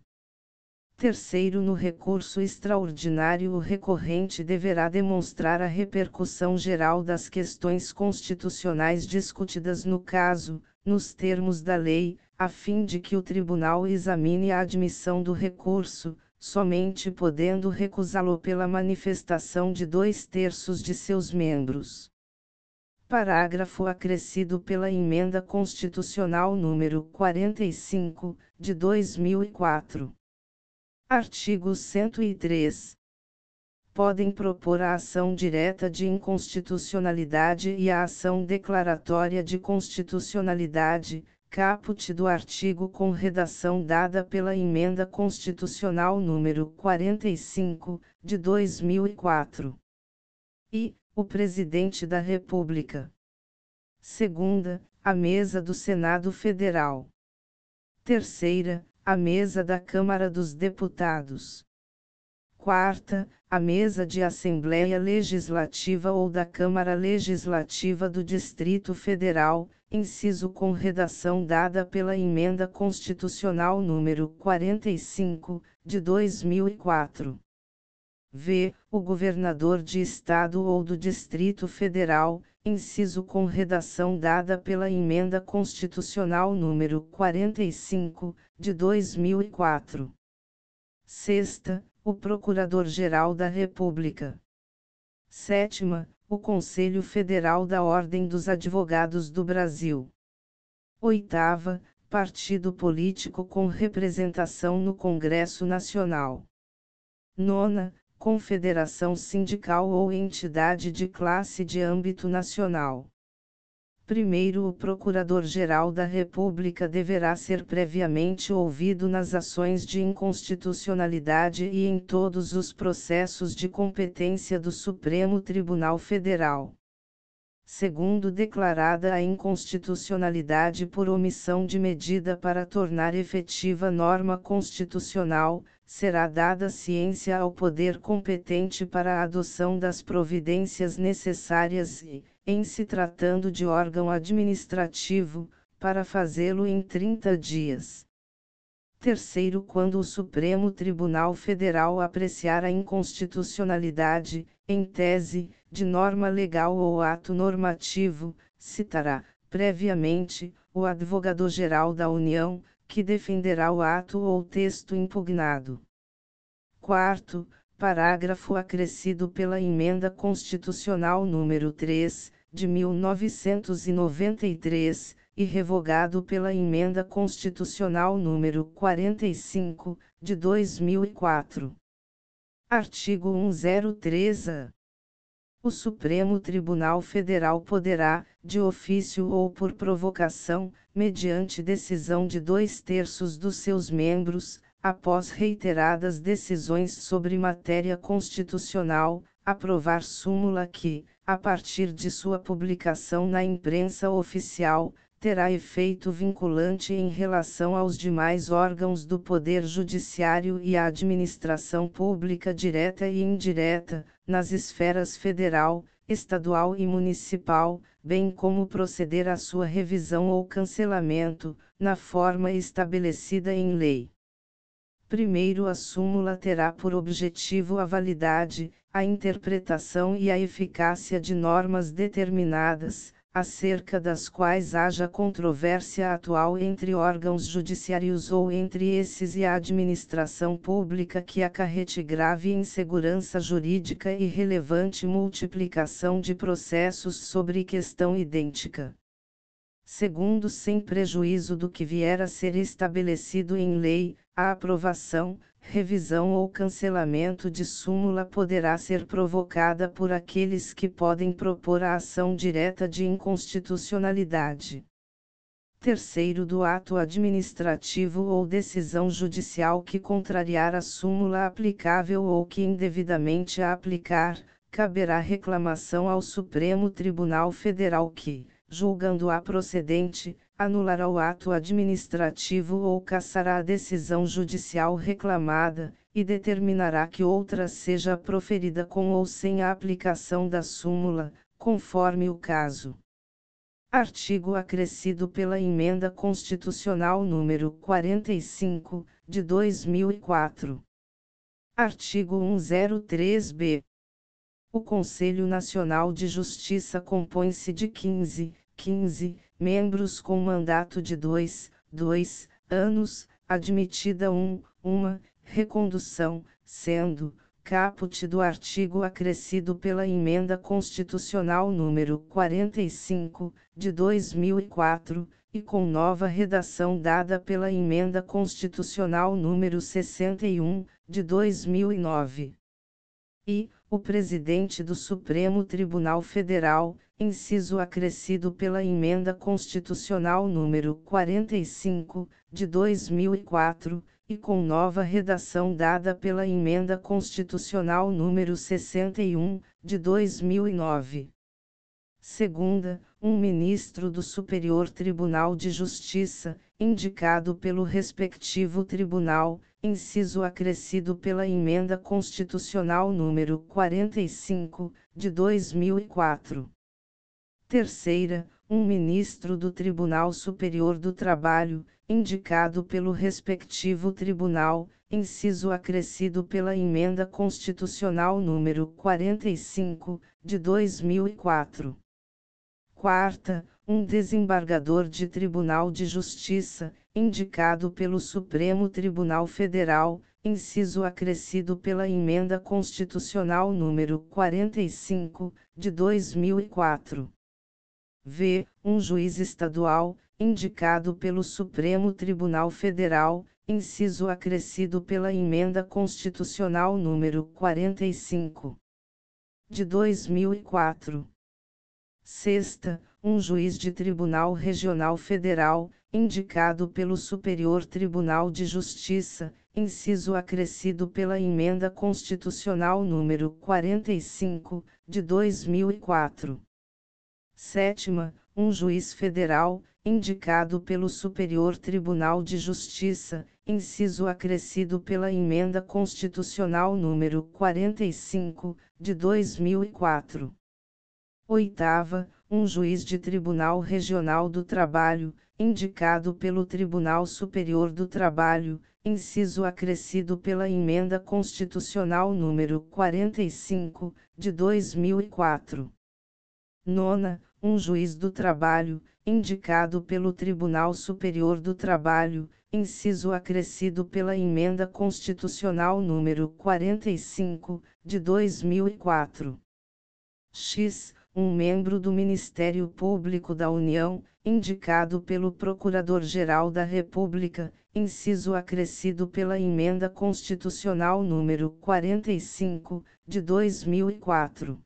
Terceiro, no recurso extraordinário, o recorrente deverá demonstrar a repercussão geral das questões constitucionais discutidas no caso, nos termos da lei, a fim de que o tribunal examine a admissão do recurso, somente podendo recusá-lo pela manifestação de dois terços de seus membros. Parágrafo acrescido pela Emenda Constitucional número 45, de 2004. Artigo 103. Podem propor a ação direta de inconstitucionalidade e a ação declaratória de constitucionalidade, caput do artigo com redação dada pela Emenda Constitucional número 45, de 2004. E, o Presidente da República. Segunda, a mesa do Senado Federal. Terceira, a mesa da Câmara dos Deputados. Quarta, a mesa de Assembleia Legislativa ou da Câmara Legislativa do Distrito Federal, inciso com redação dada pela Emenda Constitucional número 45, de 2004. V. O governador de Estado ou do Distrito Federal, inciso com redação dada pela Emenda Constitucional número 45, de 2004. Sexta, o Procurador-Geral da República. Sétima, o Conselho Federal da Ordem dos Advogados do Brasil. Oitava, partido político com representação no Congresso Nacional. Nona, confederação sindical ou entidade de classe de âmbito nacional. Primeiro, o Procurador-Geral da República deverá ser previamente ouvido nas ações de inconstitucionalidade e em todos os processos de competência do Supremo Tribunal Federal. Segundo, declarada a inconstitucionalidade por omissão de medida para tornar efetiva norma constitucional, será dada ciência ao poder competente para a adoção das providências necessárias e, em se tratando de órgão administrativo, para fazê-lo em 30 dias. Terceiro, quando o Supremo Tribunal Federal apreciar a inconstitucionalidade, em tese, de norma legal ou ato normativo, citará, previamente, o Advogado-Geral da União, que defenderá o ato ou texto impugnado. Quarto, parágrafo acrescido pela Emenda Constitucional número 3, de 1993, e revogado pela Emenda Constitucional número 45, de 2004. Artigo 103-A. O Supremo Tribunal Federal poderá, de ofício ou por provocação, mediante decisão de dois terços dos seus membros, após reiteradas decisões sobre matéria constitucional, aprovar súmula que, a partir de sua publicação na imprensa oficial, terá efeito vinculante em relação aos demais órgãos do Poder Judiciário e à administração pública direta e indireta, nas esferas federal, estadual e municipal, bem como proceder à sua revisão ou cancelamento, na forma estabelecida em lei. Primeiro, a súmula terá por objetivo a validade, a interpretação e a eficácia de normas determinadas, acerca das quais haja controvérsia atual entre órgãos judiciários ou entre esses e a administração pública que acarrete grave insegurança jurídica e relevante multiplicação de processos sobre questão idêntica. Segundo, sem prejuízo do que vier a ser estabelecido em lei, a aprovação, revisão ou cancelamento de súmula poderá ser provocada por aqueles que podem propor a ação direta de inconstitucionalidade. Terceiro, do ato administrativo ou decisão judicial que contrariar a súmula aplicável ou que indevidamente a aplicar, caberá reclamação ao Supremo Tribunal Federal que, julgando-a procedente, anulará o ato administrativo ou cassará a decisão judicial reclamada, e determinará que outra seja proferida com ou sem a aplicação da súmula, conforme o caso. Artigo acrescido pela Emenda Constitucional número 45, de 2004. Artigo 103-B. O Conselho Nacional de Justiça compõe-se de 15, 15 membros com mandato de dois, dois anos, admitida um, uma, recondução, sendo, caput do artigo acrescido pela Emenda Constitucional número 45, de 2004, e com nova redação dada pela Emenda Constitucional número 61, de 2009. E, o presidente do Supremo Tribunal Federal, inciso acrescido pela Emenda Constitucional número 45, de 2004, e com nova redação dada pela Emenda Constitucional número 61, de 2009. Segunda, um ministro do Superior Tribunal de Justiça, indicado pelo respectivo tribunal, inciso acrescido pela Emenda Constitucional número 45, de 2004. Terceira, um ministro do Tribunal Superior do Trabalho, indicado pelo respectivo tribunal, inciso acrescido pela Emenda Constitucional número 45, de 2004. Quarta, um desembargador de Tribunal de Justiça, indicado pelo Supremo Tribunal Federal, inciso acrescido pela Emenda Constitucional número 45, de 2004 v. um juiz estadual, indicado pelo Supremo Tribunal Federal, inciso acrescido pela Emenda Constitucional número 45 de 2004. Sexta, um juiz de Tribunal Regional Federal, indicado pelo Superior Tribunal de Justiça, inciso acrescido pela Emenda Constitucional número 45 de 2004. Sétima, um juiz federal, indicado pelo Superior Tribunal de Justiça, inciso acrescido pela Emenda Constitucional número 45, de 2004. Oitava, um juiz de Tribunal Regional do Trabalho, indicado pelo Tribunal Superior do Trabalho, inciso acrescido pela Emenda Constitucional número 45, de 2004. Nona, um juiz do trabalho, indicado pelo Tribunal Superior do Trabalho, inciso acrescido pela Emenda Constitucional número 45, de 2004. X. Um membro do Ministério Público da União, indicado pelo Procurador-Geral da República, inciso acrescido pela Emenda Constitucional número 45, de 2004.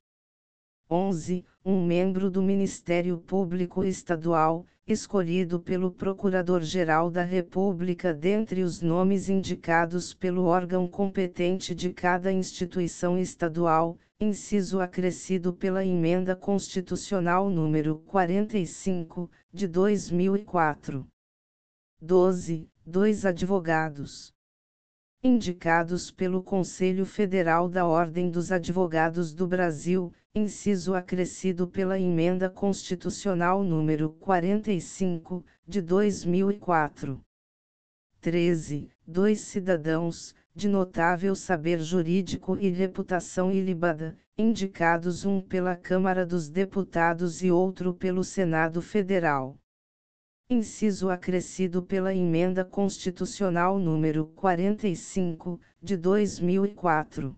11 um membro do Ministério Público Estadual, escolhido pelo Procurador-Geral da República dentre os nomes indicados pelo órgão competente de cada instituição estadual, inciso acrescido pela Emenda Constitucional número 45, de 2004. 12. Dois advogados indicados pelo Conselho Federal da Ordem dos Advogados do Brasil, inciso acrescido pela Emenda Constitucional número 45, de 2004. 13. Dois cidadãos, de notável saber jurídico e reputação ilibada, indicados um pela Câmara dos Deputados e outro pelo Senado Federal inciso acrescido pela Emenda Constitucional número 45, de 2004.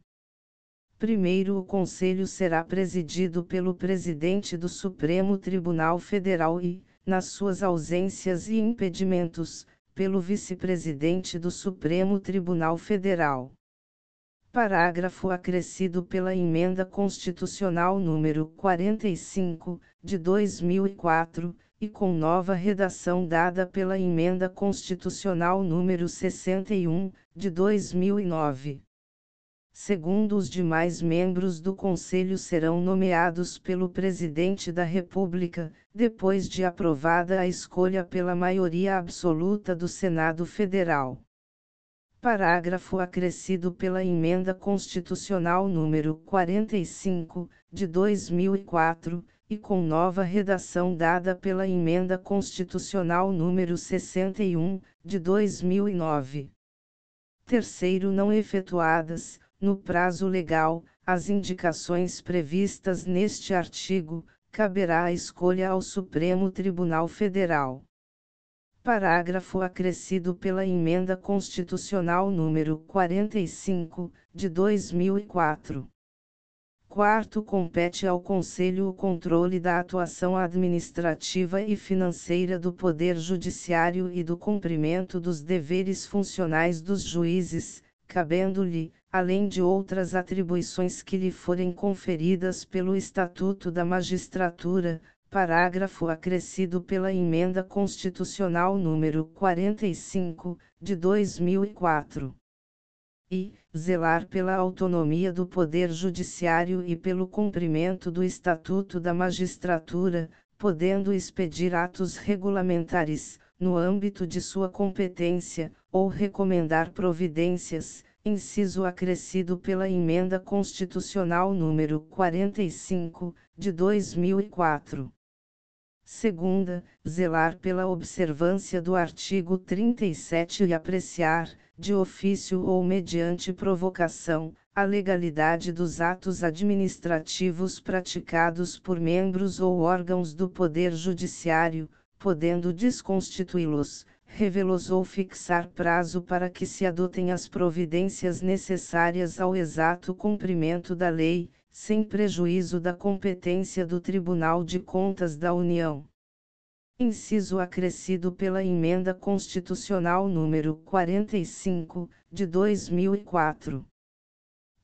Primeiro, o Conselho será presidido pelo Presidente do Supremo Tribunal Federal e, nas suas ausências e impedimentos, pelo Vice-Presidente do Supremo Tribunal Federal. Parágrafo acrescido pela Emenda Constitucional número 45, de 2004 e com nova redação dada pela Emenda Constitucional número 61, de 2009. Segundo os demais membros do Conselho serão nomeados pelo Presidente da República, depois de aprovada a escolha pela maioria absoluta do Senado Federal. Parágrafo acrescido pela Emenda Constitucional número 45, de 2004 e com nova redação dada pela Emenda Constitucional número 61, de 2009. Terceiro, não efetuadas, no prazo legal, as indicações previstas neste artigo, caberá a escolha ao Supremo Tribunal Federal. Parágrafo acrescido pela Emenda Constitucional número 45, de 2004. Quarto, compete ao Conselho o controle da atuação administrativa e financeira do Poder Judiciário e do cumprimento dos deveres funcionais dos juízes, cabendo-lhe, além de outras atribuições que lhe forem conferidas pelo Estatuto da Magistratura, parágrafo acrescido pela Emenda Constitucional número 45, de 2004 e zelar pela autonomia do Poder Judiciário e pelo cumprimento do Estatuto da Magistratura, podendo expedir atos regulamentares, no âmbito de sua competência, ou recomendar providências, inciso acrescido pela Emenda Constitucional número 45, de 2004. Segunda, zelar pela observância do artigo 37 e apreciar, de ofício ou mediante provocação, a legalidade dos atos administrativos praticados por membros ou órgãos do Poder Judiciário, podendo desconstituí-los, revelá-los ou fixar prazo para que se adotem as providências necessárias ao exato cumprimento da lei, sem prejuízo da competência do Tribunal de Contas da União. Inciso acrescido pela Emenda Constitucional número 45, de 2004.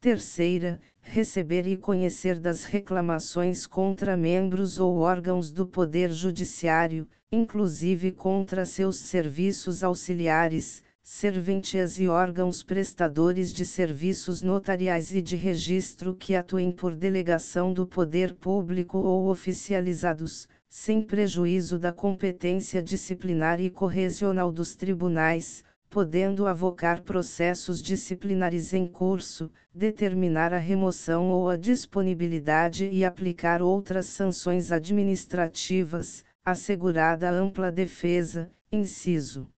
Terceira, receber e conhecer das reclamações contra membros ou órgãos do Poder Judiciário, inclusive contra seus serviços auxiliares, serventias e órgãos prestadores de serviços notariais e de registro que atuem por delegação do poder público ou oficializados, sem prejuízo da competência disciplinar e correcional dos tribunais, podendo avocar processos disciplinares em curso, determinar a remoção ou a disponibilidade e aplicar outras sanções administrativas, assegurada ampla defesa, inciso.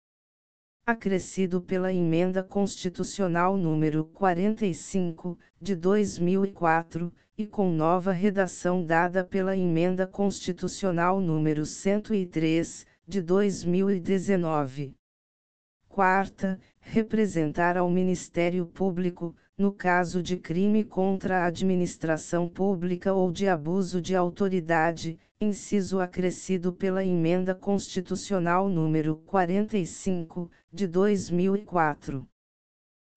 Acrescido pela Emenda Constitucional número 45, de 2004, e com nova redação dada pela Emenda Constitucional número 103, de 2019. Quarta, representar ao Ministério Público, no caso de crime contra a administração pública ou de abuso de autoridade, inciso acrescido pela Emenda Constitucional número 45, de 2004.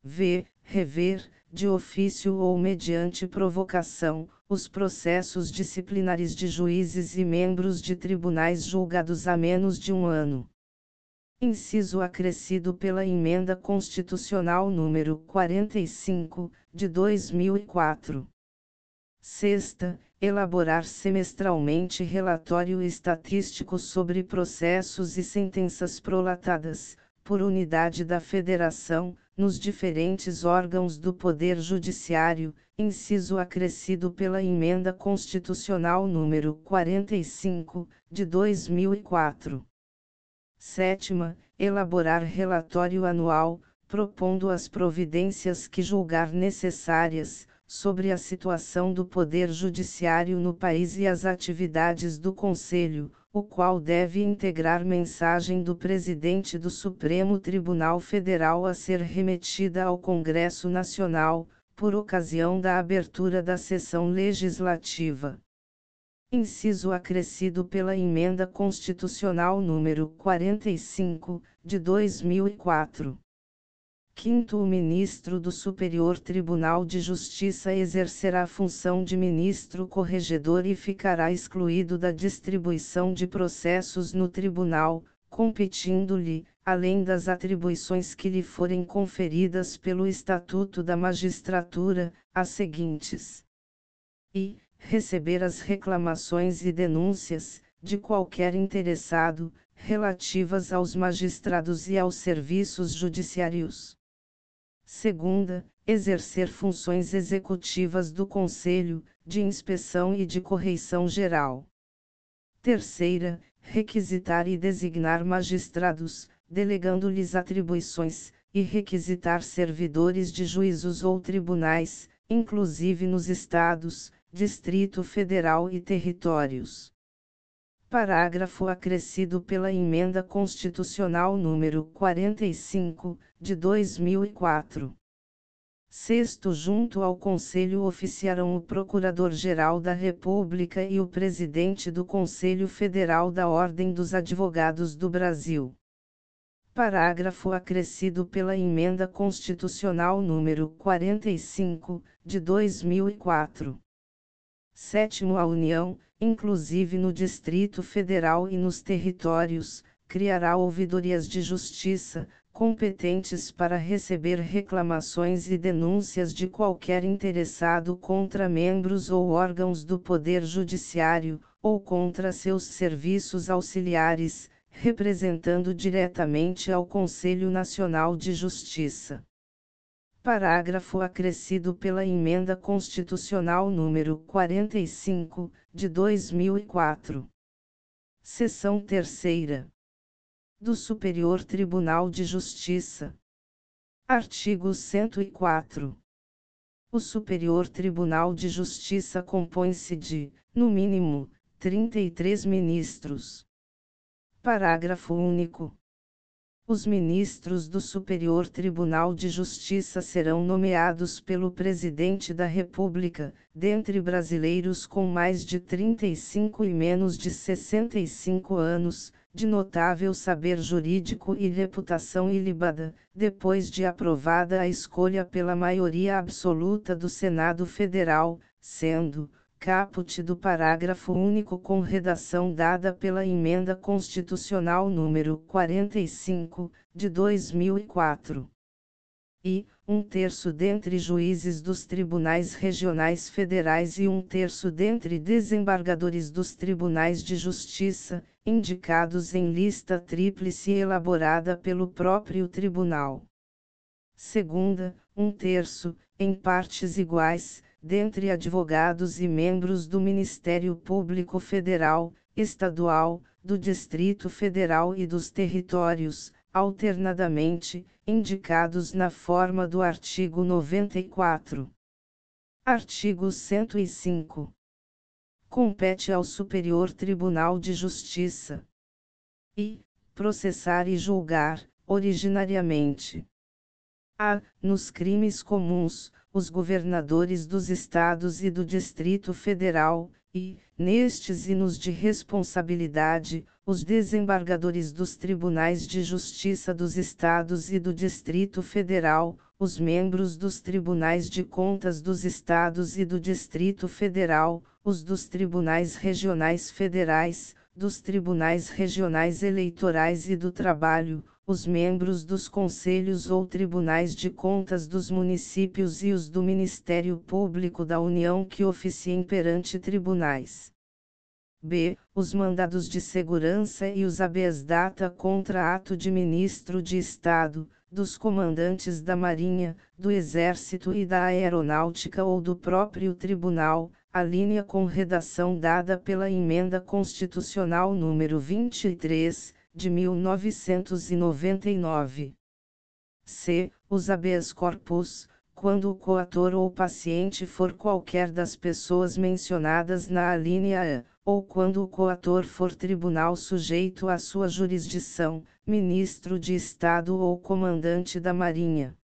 V. Rever, de ofício ou mediante provocação, os processos disciplinares de juízes e membros de tribunais julgados há menos de um ano. Inciso acrescido pela Emenda Constitucional número 45, de 2004. Sexta, elaborar semestralmente relatório estatístico sobre processos e sentenças prolatadas, por unidade da Federação, nos diferentes órgãos do Poder Judiciário, inciso acrescido pela Emenda Constitucional número 45, de 2004. Sétima, elaborar relatório anual, propondo as providências que julgar necessárias, sobre a situação do Poder Judiciário no país e as atividades do Conselho, o qual deve integrar mensagem do Presidente do Supremo Tribunal Federal a ser remetida ao Congresso Nacional, por ocasião da abertura da sessão legislativa. Inciso acrescido pela Emenda Constitucional número 45, de 2004. Quinto, o ministro do Superior Tribunal de Justiça exercerá a função de ministro corregedor e ficará excluído da distribuição de processos no tribunal, competindo-lhe, além das atribuições que lhe forem conferidas pelo Estatuto da Magistratura, as seguintes: e receber as reclamações e denúncias, de qualquer interessado, relativas aos magistrados e aos serviços judiciários. Segunda, exercer funções executivas do Conselho, de inspeção e de correição geral. Terceira, requisitar e designar magistrados, delegando-lhes atribuições, e requisitar servidores de juízos ou tribunais, inclusive nos estados, Distrito Federal e territórios. Parágrafo acrescido pela Emenda Constitucional número 45, de 2004. Sexto, junto ao Conselho oficiarão o Procurador-Geral da República e o Presidente do Conselho Federal da Ordem dos Advogados do Brasil. Parágrafo acrescido pela Emenda Constitucional número 45, de 2004. Sétimo, a União, inclusive no Distrito Federal e nos territórios, criará ouvidorias de justiça, competentes para receber reclamações e denúncias de qualquer interessado contra membros ou órgãos do Poder Judiciário, ou contra seus serviços auxiliares, representando diretamente ao Conselho Nacional de Justiça. Parágrafo acrescido pela Emenda Constitucional número 45, de 2004. Seção Terceira. Do Superior Tribunal de Justiça. Artigo 104. O Superior Tribunal de Justiça compõe-se de, no mínimo, 33 ministros. Parágrafo único. Os ministros do Superior Tribunal de Justiça serão nomeados pelo Presidente da República, dentre brasileiros com mais de 35 e menos de 65 anos, de notável saber jurídico e reputação ilibada, depois de aprovada a escolha pela maioria absoluta do Senado Federal, sendo, caput do parágrafo único com redação dada pela Emenda Constitucional número 45, de 2004. E, um terço dentre juízes dos tribunais regionais federais e um terço dentre desembargadores dos tribunais de justiça, indicados em lista tríplice elaborada pelo próprio tribunal. Segunda, um terço, em partes iguais, dentre advogados e membros do Ministério Público Federal, Estadual, do Distrito Federal e dos territórios, alternadamente, indicados na forma do artigo 94. Artigo 105. Compete ao Superior Tribunal de Justiça e processar e julgar, originariamente. A. Nos crimes comuns, os governadores dos estados e do Distrito Federal, e, nestes e nos de responsabilidade, os desembargadores dos tribunais de justiça dos estados e do Distrito Federal, os membros dos tribunais de contas dos estados e do Distrito Federal, os dos tribunais regionais federais, dos tribunais regionais eleitorais e do trabalho, os membros dos conselhos ou tribunais de contas dos municípios e os do Ministério Público da União que oficiem perante tribunais. B. Os mandados de segurança e os habeas data contra ato de ministro de Estado, dos comandantes da Marinha, do Exército e da Aeronáutica ou do próprio Tribunal, a linha com redação dada pela Emenda Constitucional número 23, de 1999. C. Os habeas corpus, quando o coator ou paciente for qualquer das pessoas mencionadas na alínea A, ou quando o coator for tribunal sujeito à sua jurisdição, ministro de Estado ou comandante da Marinha,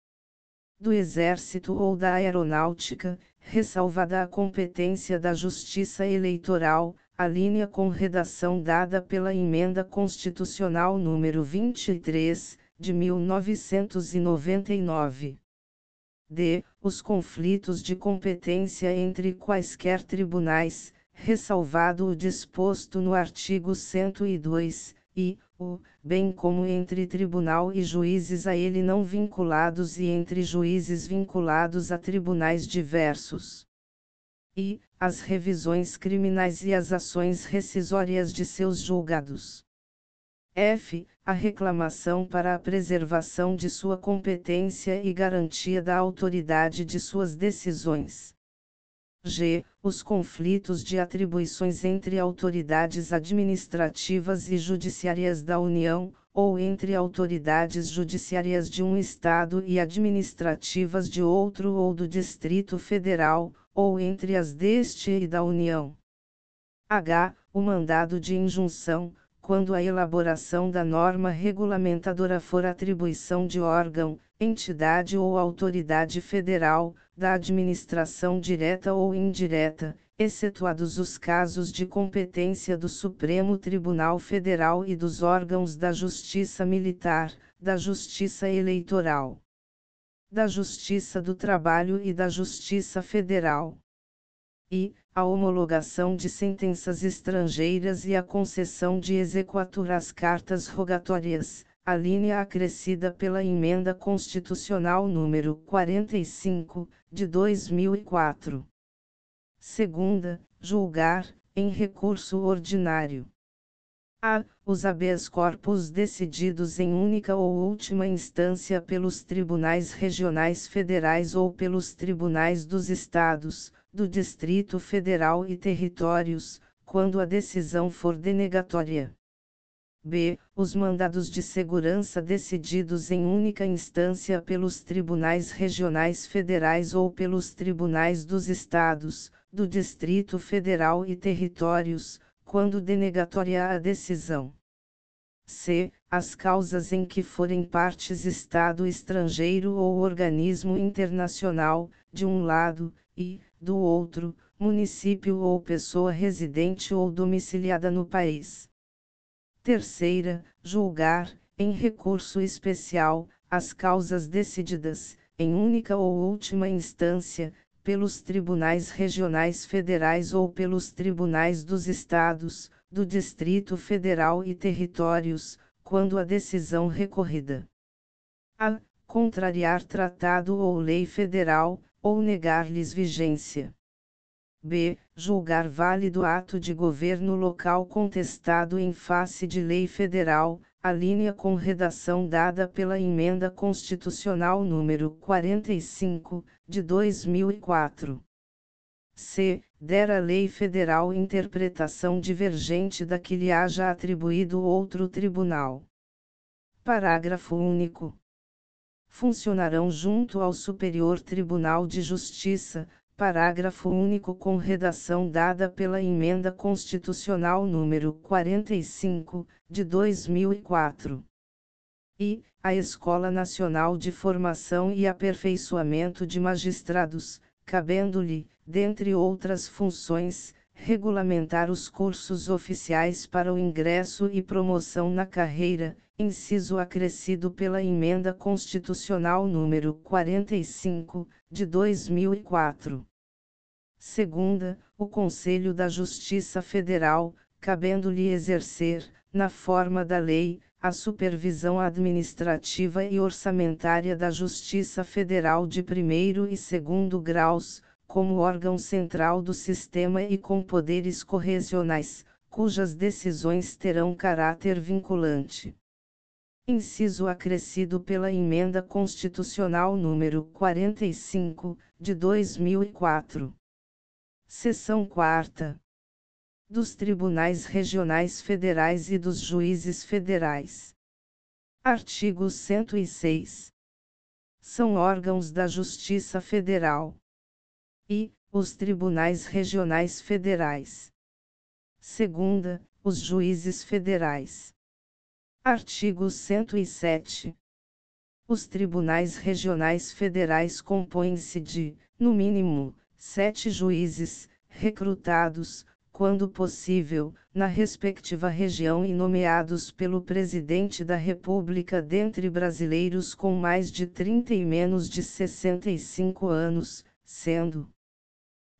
do Exército ou da Aeronáutica, ressalvada a competência da Justiça Eleitoral, a linha com redação dada pela Emenda Constitucional número 23, de 1999 d. os conflitos de competência entre quaisquer tribunais, ressalvado o disposto no artigo 102, e, o, bem como entre tribunal e juízes a ele não vinculados e entre juízes vinculados a tribunais diversos. E, as revisões criminais e as ações rescisórias de seus julgados. F. A reclamação para a preservação de sua competência e garantia da autoridade de suas decisões. G. Os conflitos de atribuições entre autoridades administrativas e judiciárias da União, ou entre autoridades judiciárias de um Estado e administrativas de outro ou do Distrito Federal, ou entre as deste e da União. H. O mandado de injunção quando a elaboração da norma regulamentadora for atribuição de órgão, entidade ou autoridade federal, da administração direta ou indireta, excetuados os casos de competência do Supremo Tribunal Federal e dos órgãos da Justiça Militar, da Justiça Eleitoral, da Justiça do Trabalho e da Justiça Federal e, a homologação de sentenças estrangeiras e a concessão de exequatur às cartas rogatórias, a linha acrescida pela Emenda Constitucional número 45, de 2004. Segunda, julgar, em recurso ordinário. A. Os habeas corpus decididos em única ou última instância pelos tribunais regionais federais ou pelos tribunais dos estados, do Distrito Federal e territórios, quando a decisão for denegatória. B. Os mandados de segurança decididos em única instância pelos tribunais regionais federais ou pelos tribunais dos estados, do Distrito Federal e territórios, quando denegatória a decisão. C. As causas em que forem partes Estado estrangeiro ou organismo internacional, de um lado, e, do outro, município ou pessoa residente ou domiciliada no país. Terceira, julgar, em recurso especial, as causas decididas, em única ou última instância, pelos tribunais regionais federais ou pelos tribunais dos estados, do Distrito Federal e territórios, quando a decisão recorrida a contrariar tratado ou lei federal, ou negar-lhes vigência. B. Julgar válido ato de governo local contestado em face de lei federal, a linha com redação dada pela Emenda Constitucional número 45, de 2004. C. Der a lei federal interpretação divergente da que lhe haja atribuído outro tribunal. Parágrafo único funcionarão junto ao Superior Tribunal de Justiça, parágrafo único com redação dada pela Emenda Constitucional número 45, de 2004. E, a Escola Nacional de Formação e Aperfeiçoamento de Magistrados, cabendo-lhe, dentre outras funções, regulamentar os cursos oficiais para o ingresso e promoção na carreira, inciso acrescido pela Emenda Constitucional número 45, de 2004. Segunda, o Conselho da Justiça Federal, cabendo-lhe exercer, na forma da lei, a supervisão administrativa e orçamentária da Justiça Federal de primeiro e segundo graus, como órgão central do sistema e com poderes correcionais, cujas decisões terão caráter vinculante. Inciso acrescido pela Emenda Constitucional número 45, de 2004. Seção 4. Dos Tribunais Regionais Federais e dos Juízes Federais. Artigo 106. São órgãos da Justiça Federal. E, os Tribunais Regionais Federais. Segunda, os Juízes Federais. Artigo 107. Os tribunais regionais federais compõem-se de, no mínimo, sete juízes, recrutados, quando possível, na respectiva região e nomeados pelo Presidente da República dentre brasileiros com mais de 30 e menos de 65 anos, sendo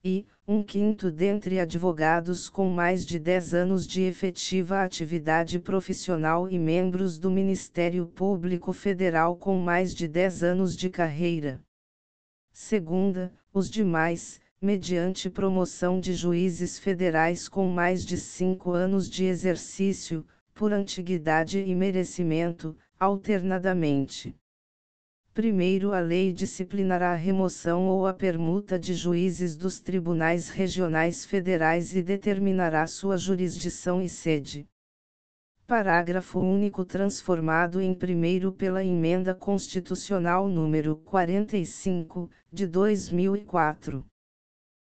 e, um quinto dentre advogados com mais de 10 anos de efetiva atividade profissional e membros do Ministério Público Federal com mais de 10 anos de carreira. Segunda, os demais, mediante promoção de juízes federais com mais de 5 anos de exercício, por antiguidade e merecimento, alternadamente. Primeiro, a lei disciplinará a remoção ou a permuta de juízes dos tribunais regionais federais e determinará sua jurisdição e sede. Parágrafo único transformado em primeiro pela Emenda Constitucional número 45, de 2004.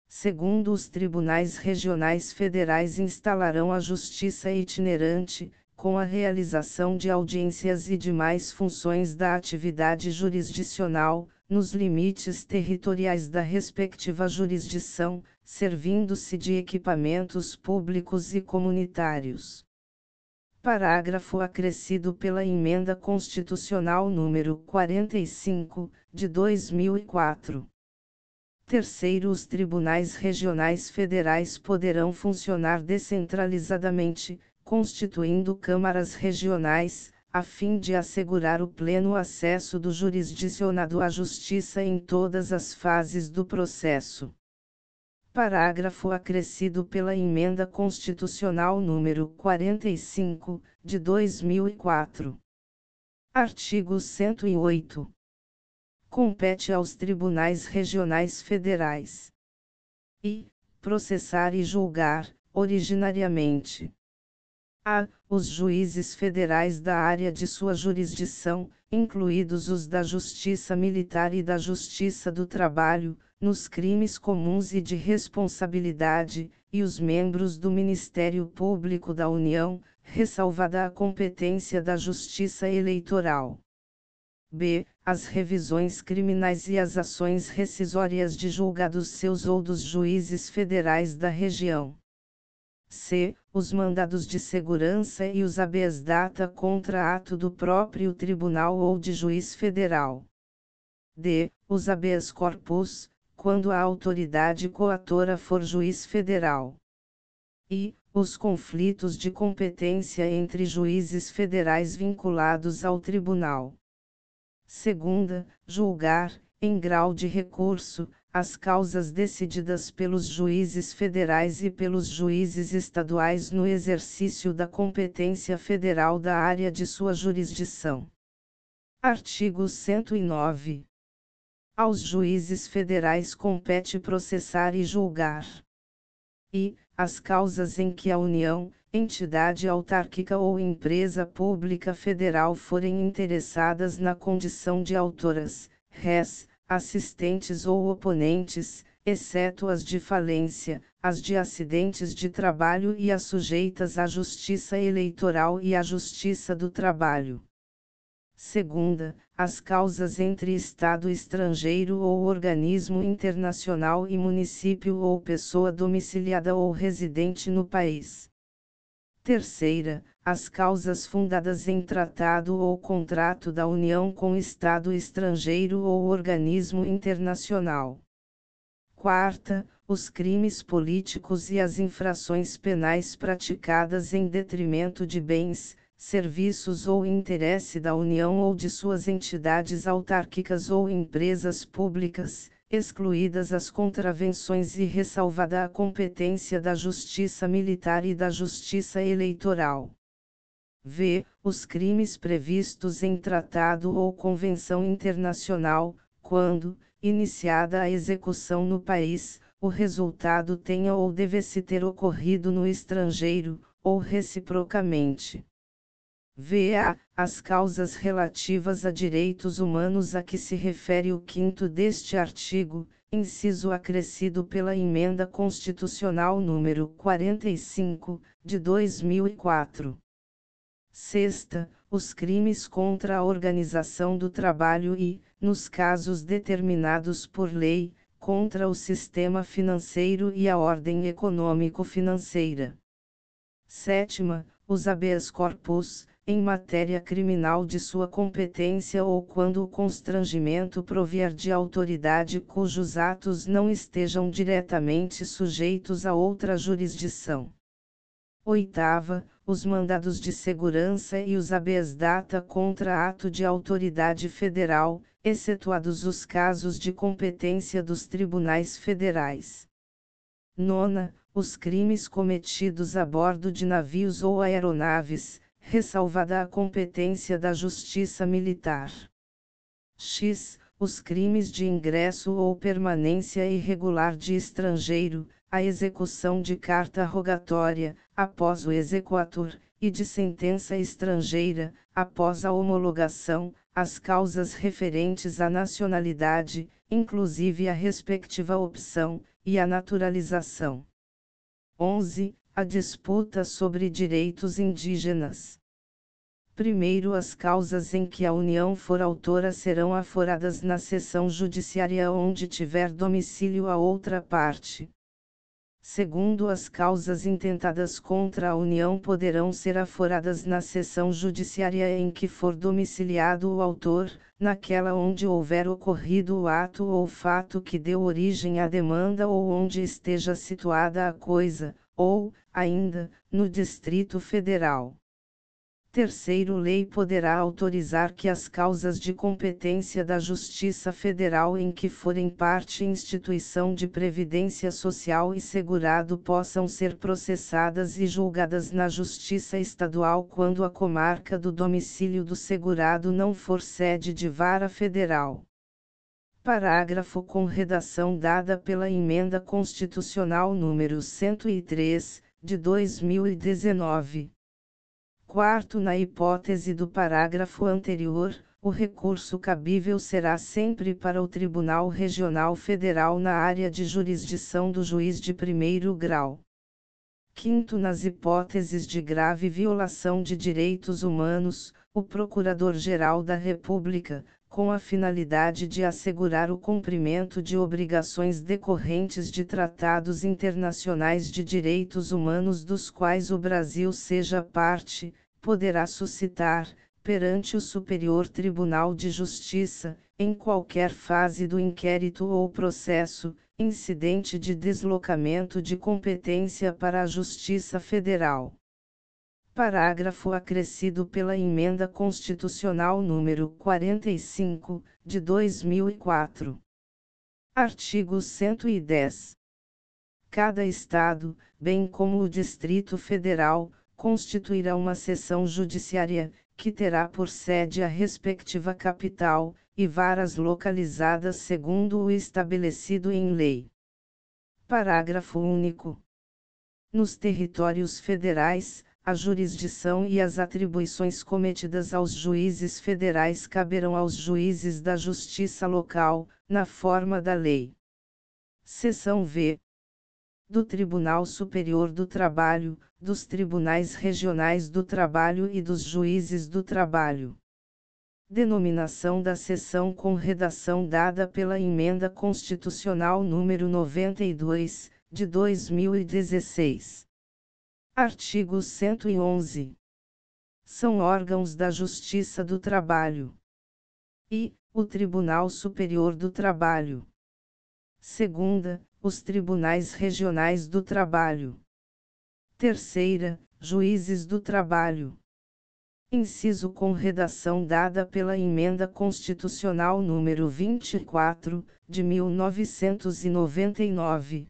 Segundo, os tribunais regionais federais instalarão a justiça itinerante, com a realização de audiências e demais funções da atividade jurisdicional, nos limites territoriais da respectiva jurisdição, servindo-se de equipamentos públicos e comunitários. Parágrafo acrescido pela Emenda Constitucional número 45, de 2004. Terceiro, os tribunais regionais federais poderão funcionar descentralizadamente, constituindo câmaras regionais, a fim de assegurar o pleno acesso do jurisdicionado à justiça em todas as fases do processo. Parágrafo acrescido pela Emenda Constitucional número 45, de 2004. Artigo 108. Compete aos tribunais regionais federais e processar e julgar, originariamente a. Os juízes federais da área de sua jurisdição, incluídos os da Justiça Militar e da Justiça do Trabalho, nos crimes comuns e de responsabilidade, e os membros do Ministério Público da União, ressalvada a competência da Justiça Eleitoral. B. As revisões criminais e as ações rescisórias de julgados seus ou dos juízes federais da região. C. Os mandados de segurança e os habeas data contra ato do próprio tribunal ou de juiz federal. D. Os habeas corpus, quando a autoridade coatora for juiz federal. E. Os conflitos de competência entre juízes federais vinculados ao tribunal. Segunda, julgar, em grau de recurso, as causas decididas pelos juízes federais e pelos juízes estaduais no exercício da competência federal da área de sua jurisdição. Artigo 109. Aos juízes federais compete processar e julgar. E, as causas em que a União, entidade autárquica ou empresa pública federal forem interessadas na condição de autoras, res, assistentes ou oponentes, exceto as de falência, as de acidentes de trabalho e as sujeitas à justiça eleitoral e à justiça do trabalho. Segunda, as causas entre Estado estrangeiro ou organismo internacional e município ou pessoa domiciliada ou residente no país. Terceira, as causas fundadas em tratado ou contrato da União com Estado estrangeiro ou organismo internacional. Quarta, os crimes políticos e as infrações penais praticadas em detrimento de bens, serviços ou interesse da União ou de suas entidades autárquicas ou empresas públicas, excluídas as contravenções e ressalvada a competência da Justiça Militar e da Justiça Eleitoral. v. Os crimes previstos em tratado ou convenção internacional, quando, iniciada a execução no país, o resultado tenha ou devesse ter ocorrido no estrangeiro, ou reciprocamente. VA. As causas relativas a direitos humanos a que se refere o quinto deste artigo, inciso acrescido pela Emenda Constitucional número 45, de 2004. Sexta, os crimes contra a organização do trabalho e, nos casos determinados por lei, contra o sistema financeiro e a ordem econômico-financeira. Sétima, os habeas corpus, em matéria criminal de sua competência ou quando o constrangimento provier de autoridade cujos atos não estejam diretamente sujeitos a outra jurisdição. Oitava, os mandados de segurança e os habeas data contra ato de autoridade federal, excetuados os casos de competência dos tribunais federais. Nona, os crimes cometidos a bordo de navios ou aeronaves, ressalvada a competência da Justiça Militar. X. Os crimes de ingresso ou permanência irregular de estrangeiro, a execução de carta rogatória, após o exequatur, e de sentença estrangeira, após a homologação, as causas referentes à nacionalidade, inclusive a respectiva opção, e a naturalização. 11. A disputa sobre direitos indígenas. Primeiro, as causas em que a União for autora serão aforadas na sessão judiciária onde tiver domicílio a outra parte. Segundo as causas intentadas contra a União poderão ser aforadas na sessão judiciária em que for domiciliado o autor, naquela onde houver ocorrido o ato ou fato que deu origem à demanda ou onde esteja situada a coisa, ou, ainda, no Distrito Federal. Terceiro lei poderá autorizar que as causas de competência da Justiça Federal em que forem parte instituição de previdência social e segurado possam ser processadas e julgadas na Justiça Estadual quando a comarca do domicílio do segurado não for sede de vara federal. Parágrafo com redação dada pela Emenda Constitucional número 103, de 2019. Quarto, na hipótese do parágrafo anterior, o recurso cabível será sempre para o Tribunal Regional Federal na área de jurisdição do juiz de primeiro grau. Quinto, nas hipóteses de grave violação de direitos humanos, o Procurador-Geral da República, com a finalidade de assegurar o cumprimento de obrigações decorrentes de tratados internacionais de direitos humanos dos quais o Brasil seja parte, poderá suscitar, perante o Superior Tribunal de Justiça, em qualquer fase do inquérito ou processo, incidente de deslocamento de competência para a Justiça Federal. Parágrafo acrescido pela Emenda Constitucional número 45, de 2004. Artigo 110. Cada Estado, bem como o Distrito Federal, constituirá uma seção judiciária, que terá por sede a respectiva capital, e varas localizadas segundo o estabelecido em lei. Parágrafo único. Nos territórios federais, a jurisdição e as atribuições cometidas aos juízes federais caberão aos juízes da justiça local, na forma da lei. Seção V do Tribunal Superior do Trabalho, dos Tribunais Regionais do Trabalho e dos Juízes do Trabalho. Denominação da seção com redação dada pela Emenda Constitucional número 92, de 2016. Artigo 111. São órgãos da Justiça do Trabalho. E, o Tribunal Superior do Trabalho. Segunda, os tribunais regionais do trabalho. Terceira, juízes do trabalho. Inciso com redação dada pela Emenda Constitucional número 24, de 1999.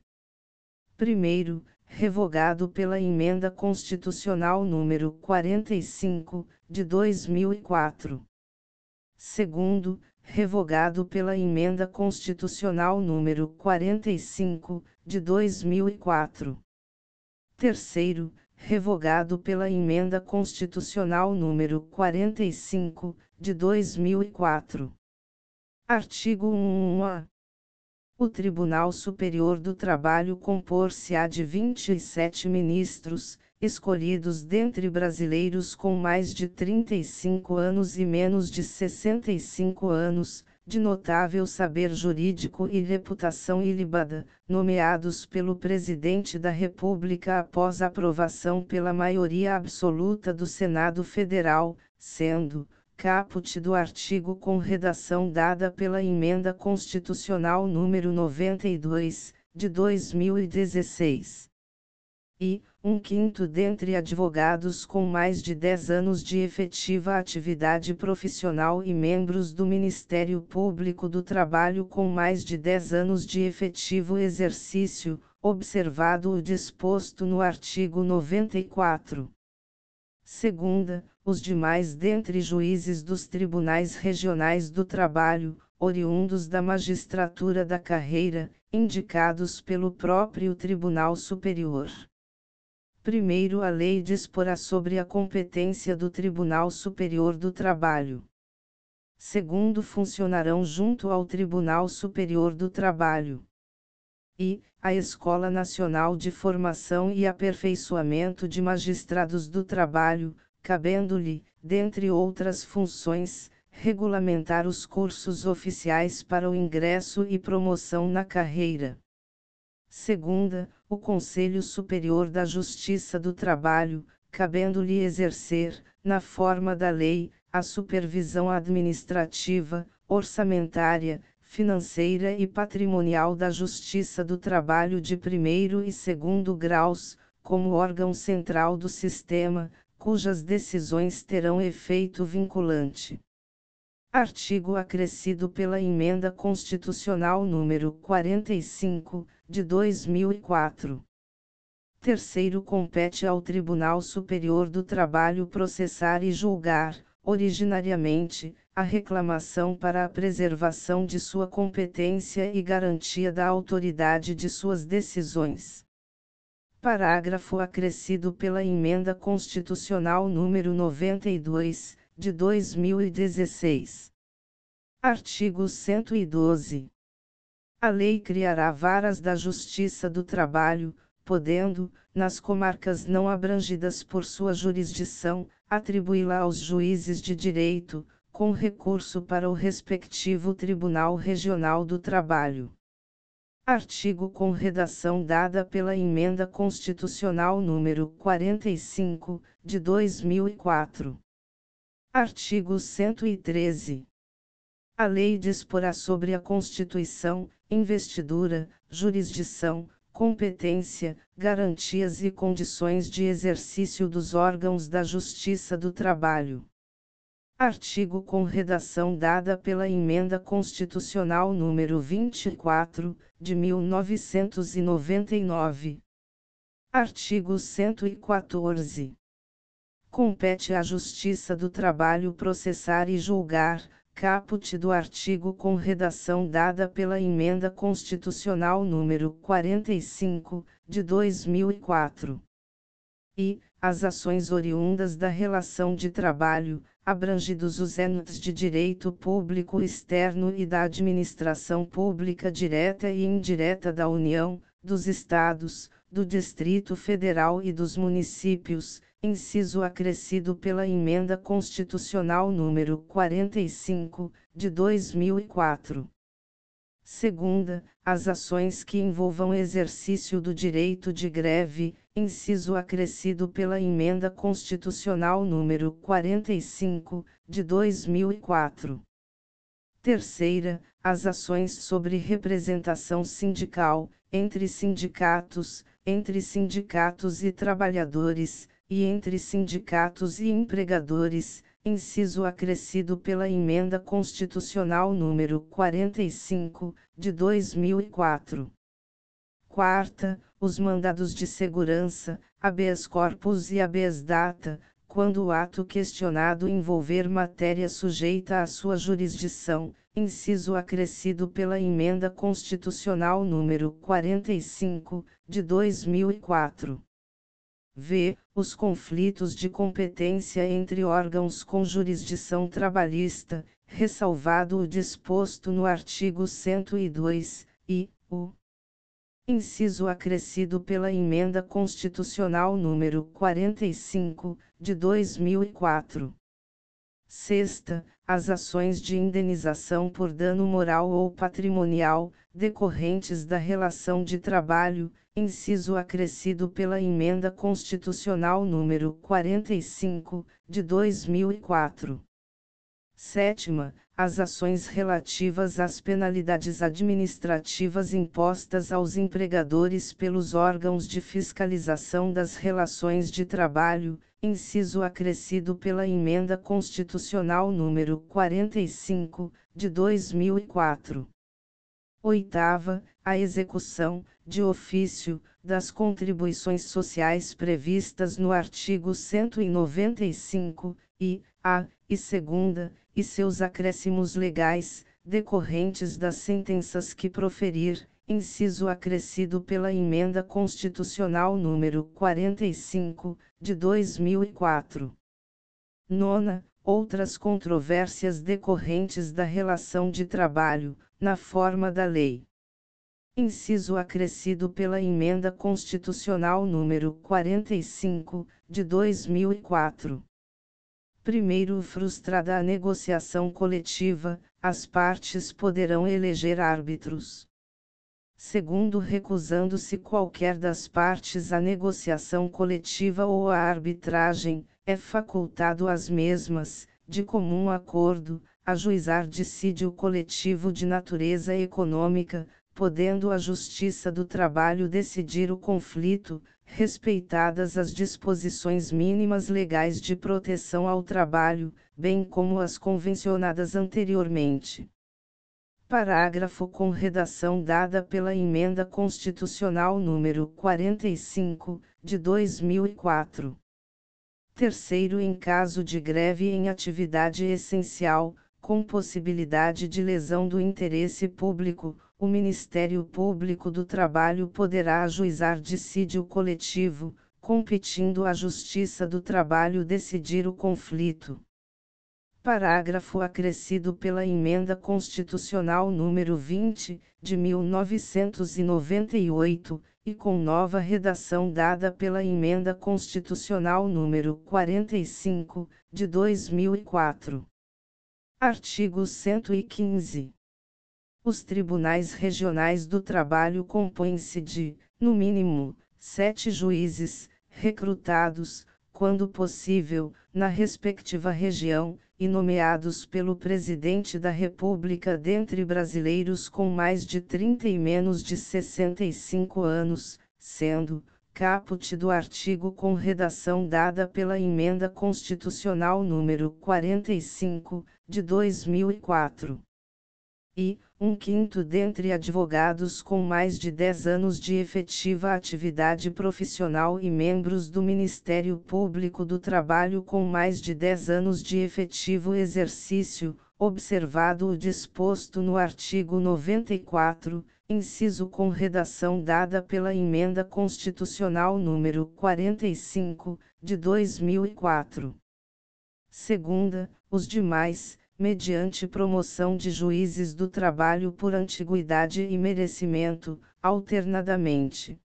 Primeiro, revogado pela Emenda Constitucional número 45, de 2004. Segundo, revogado pela Emenda Constitucional número 45, de 2004. Terceiro, revogado pela Emenda Constitucional número 45, de 2004. Artigo 1a. O Tribunal Superior do Trabalho compor-se-á de 27 ministros, escolhidos dentre brasileiros com mais de 35 anos e menos de 65 anos, de notável saber jurídico e reputação ilibada, nomeados pelo Presidente da República após aprovação pela maioria absoluta do Senado Federal, sendo, caput do artigo com redação dada pela Emenda Constitucional número 92, de 2016. E, um quinto dentre advogados com mais de 10 anos de efetiva atividade profissional e membros do Ministério Público do Trabalho com mais de 10 anos de efetivo exercício, observado o disposto no artigo 94. Segunda, os demais dentre juízes dos tribunais regionais do trabalho, oriundos da magistratura da carreira, indicados pelo próprio Tribunal Superior. Primeiro, a lei disporá sobre a competência do Tribunal Superior do Trabalho. Segundo, funcionarão junto ao Tribunal Superior do Trabalho. E, a Escola Nacional de Formação e Aperfeiçoamento de Magistrados do Trabalho, cabendo-lhe, dentre outras funções, regulamentar os cursos oficiais para o ingresso e promoção na carreira. Segunda, o Conselho Superior da Justiça do Trabalho, cabendo-lhe exercer, na forma da lei, a supervisão administrativa, orçamentária, financeira e patrimonial da Justiça do Trabalho de primeiro e segundo graus, como órgão central do sistema, cujas decisões terão efeito vinculante. Artigo acrescido pela Emenda Constitucional número 45, de 2004. Terceiro compete ao Tribunal Superior do Trabalho processar e julgar, originariamente, a reclamação para a preservação de sua competência e garantia da autoridade de suas decisões. Parágrafo acrescido pela Emenda Constitucional número 92, de 2016. Artigo 112. A lei criará varas da Justiça do Trabalho, podendo, nas comarcas não abrangidas por sua jurisdição, atribuí-la aos juízes de direito, com recurso para o respectivo Tribunal Regional do Trabalho. Artigo com redação dada pela Emenda Constitucional número 45, de 2004. Artigo 113. A lei disporá sobre a constituição, investidura, jurisdição, competência, garantias e condições de exercício dos órgãos da Justiça do Trabalho Artigo com redação dada pela Emenda Constitucional número 24, de 1999. Artigo 114. Compete à Justiça do Trabalho processar e julgar, caput do artigo com redação dada pela Emenda Constitucional número 45, de 2004. E, as ações oriundas da relação de trabalho, abrangidos os entes de direito público externo e da administração pública direta e indireta da União, dos Estados, do Distrito Federal e dos municípios, inciso acrescido pela Emenda Constitucional número 45, de 2004. Segunda, as ações que envolvam exercício do direito de greve, inciso acrescido pela Emenda Constitucional número 45, de 2004. Terceira, as ações sobre representação sindical, entre sindicatos, entre sindicatos e trabalhadores, e entre sindicatos e empregadores, inciso acrescido pela Emenda Constitucional número 45, de 2004. Quarta, os mandados de segurança, habeas corpus e habeas data, quando o ato questionado envolver matéria sujeita à sua jurisdição, inciso acrescido pela Emenda Constitucional número 45, de 2004. V. Os conflitos de competência entre órgãos com jurisdição trabalhista, ressalvado o disposto no artigo 102, e, o inciso acrescido pela Emenda Constitucional número 45, de 2004. Sexta, as ações de indenização por dano moral ou patrimonial, decorrentes da relação de trabalho, inciso acrescido pela Emenda Constitucional número 45, de 2004. Sétima, as ações relativas às penalidades administrativas impostas aos empregadores pelos órgãos de fiscalização das relações de trabalho, inciso acrescido pela Emenda Constitucional número 45, de 2004. Oitava, a execução, de ofício, das contribuições sociais previstas no artigo 195, e, a, e segunda, e seus acréscimos legais, decorrentes das sentenças que proferir, inciso acrescido pela Emenda Constitucional número 45, de 2004. Nona, outras controvérsias decorrentes da relação de trabalho, na forma da lei. Inciso acrescido pela Emenda Constitucional número 45, de 2004. Primeiro, frustrada a negociação coletiva, as partes poderão eleger árbitros. Segundo, recusando-se qualquer das partes à negociação coletiva ou à arbitragem, é facultado às mesmas, de comum acordo, ajuizar dissídio coletivo de natureza econômica, podendo a Justiça do Trabalho decidir o conflito, respeitadas as disposições mínimas legais de proteção ao trabalho, bem como as convencionadas anteriormente. Parágrafo com redação dada pela Emenda Constitucional número 45, de 2004. Terceiro, em caso de greve em atividade essencial, com possibilidade de lesão do interesse público, o Ministério Público do Trabalho poderá ajuizar dissídio coletivo, competindo à Justiça do Trabalho decidir o conflito. Parágrafo acrescido pela Emenda Constitucional número 20, de 1998, e com nova redação dada pela Emenda Constitucional número 45, de 2004. Artigo 115. Os tribunais regionais do trabalho compõem-se de, no mínimo, sete juízes, recrutados, quando possível, na respectiva região, e nomeados pelo Presidente da República dentre brasileiros com mais de 30 e menos de 65 anos, sendo, caput do artigo com redação dada pela Emenda Constitucional número 45, de 2004 e, um quinto dentre advogados com mais de 10 anos de efetiva atividade profissional e membros do Ministério Público do Trabalho com mais de 10 anos de efetivo exercício, observado o disposto no artigo 94, inciso com redação dada pela Emenda Constitucional número 45, de 2004. Segunda, os demais, mediante promoção de juízes do trabalho por antiguidade e merecimento, alternadamente.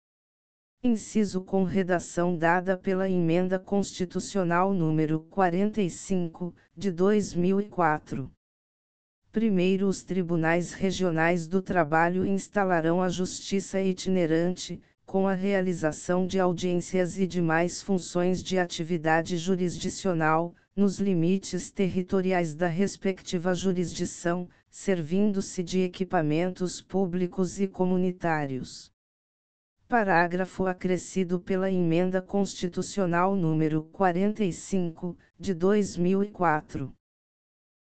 Inciso com redação dada pela Emenda Constitucional número 45, de 2004. Primeiro, os tribunais regionais do trabalho instalarão a justiça itinerante, com a realização de audiências e demais funções de atividade jurisdicional, nos limites territoriais da respectiva jurisdição, servindo-se de equipamentos públicos e comunitários. Parágrafo acrescido pela Emenda Constitucional número 45, de 2004.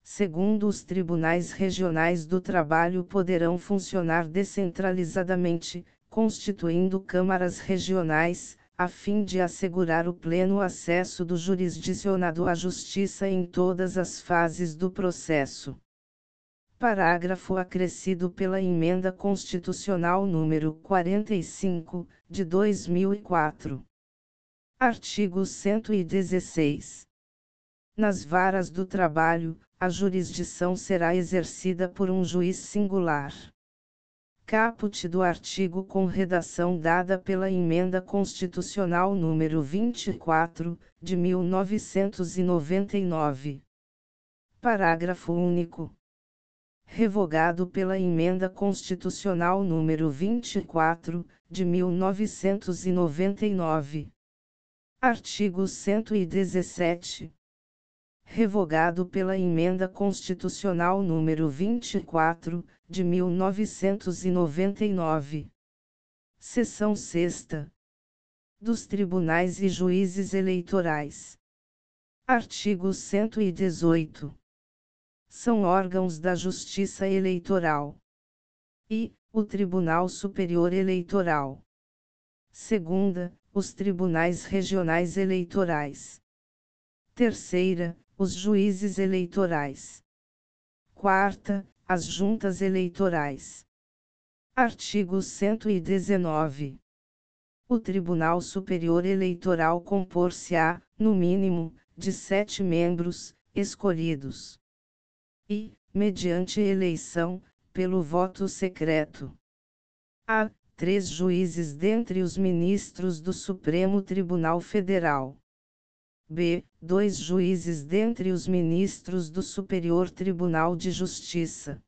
Segundo os tribunais regionais do trabalho poderão funcionar descentralizadamente, constituindo câmaras regionais, a fim de assegurar o pleno acesso do jurisdicionado à justiça em todas as fases do processo. Parágrafo acrescido pela Emenda Constitucional número 45, de 2004. Artigo 116. Nas varas do trabalho, a jurisdição será exercida por um juiz singular. Caput do artigo com redação dada pela Emenda Constitucional número 24, de 1999. Parágrafo único revogado pela Emenda Constitucional número 24, de 1999. Artigo 117. Revogado pela Emenda Constitucional número 24, de 1999. Seção 6 dos Tribunais e Juízes Eleitorais. Artigo 118 são órgãos da Justiça Eleitoral. E, o Tribunal Superior Eleitoral. Segunda, os Tribunais Regionais Eleitorais. Terceira, os Juízes Eleitorais. Quarta, as Juntas Eleitorais. Artigo 119. O Tribunal Superior Eleitoral compor-se-á, no mínimo, de sete membros, escolhidos e, mediante eleição, pelo voto secreto. A. Três juízes dentre os ministros do Supremo Tribunal Federal. B. Dois juízes dentre os ministros do Superior Tribunal de Justiça.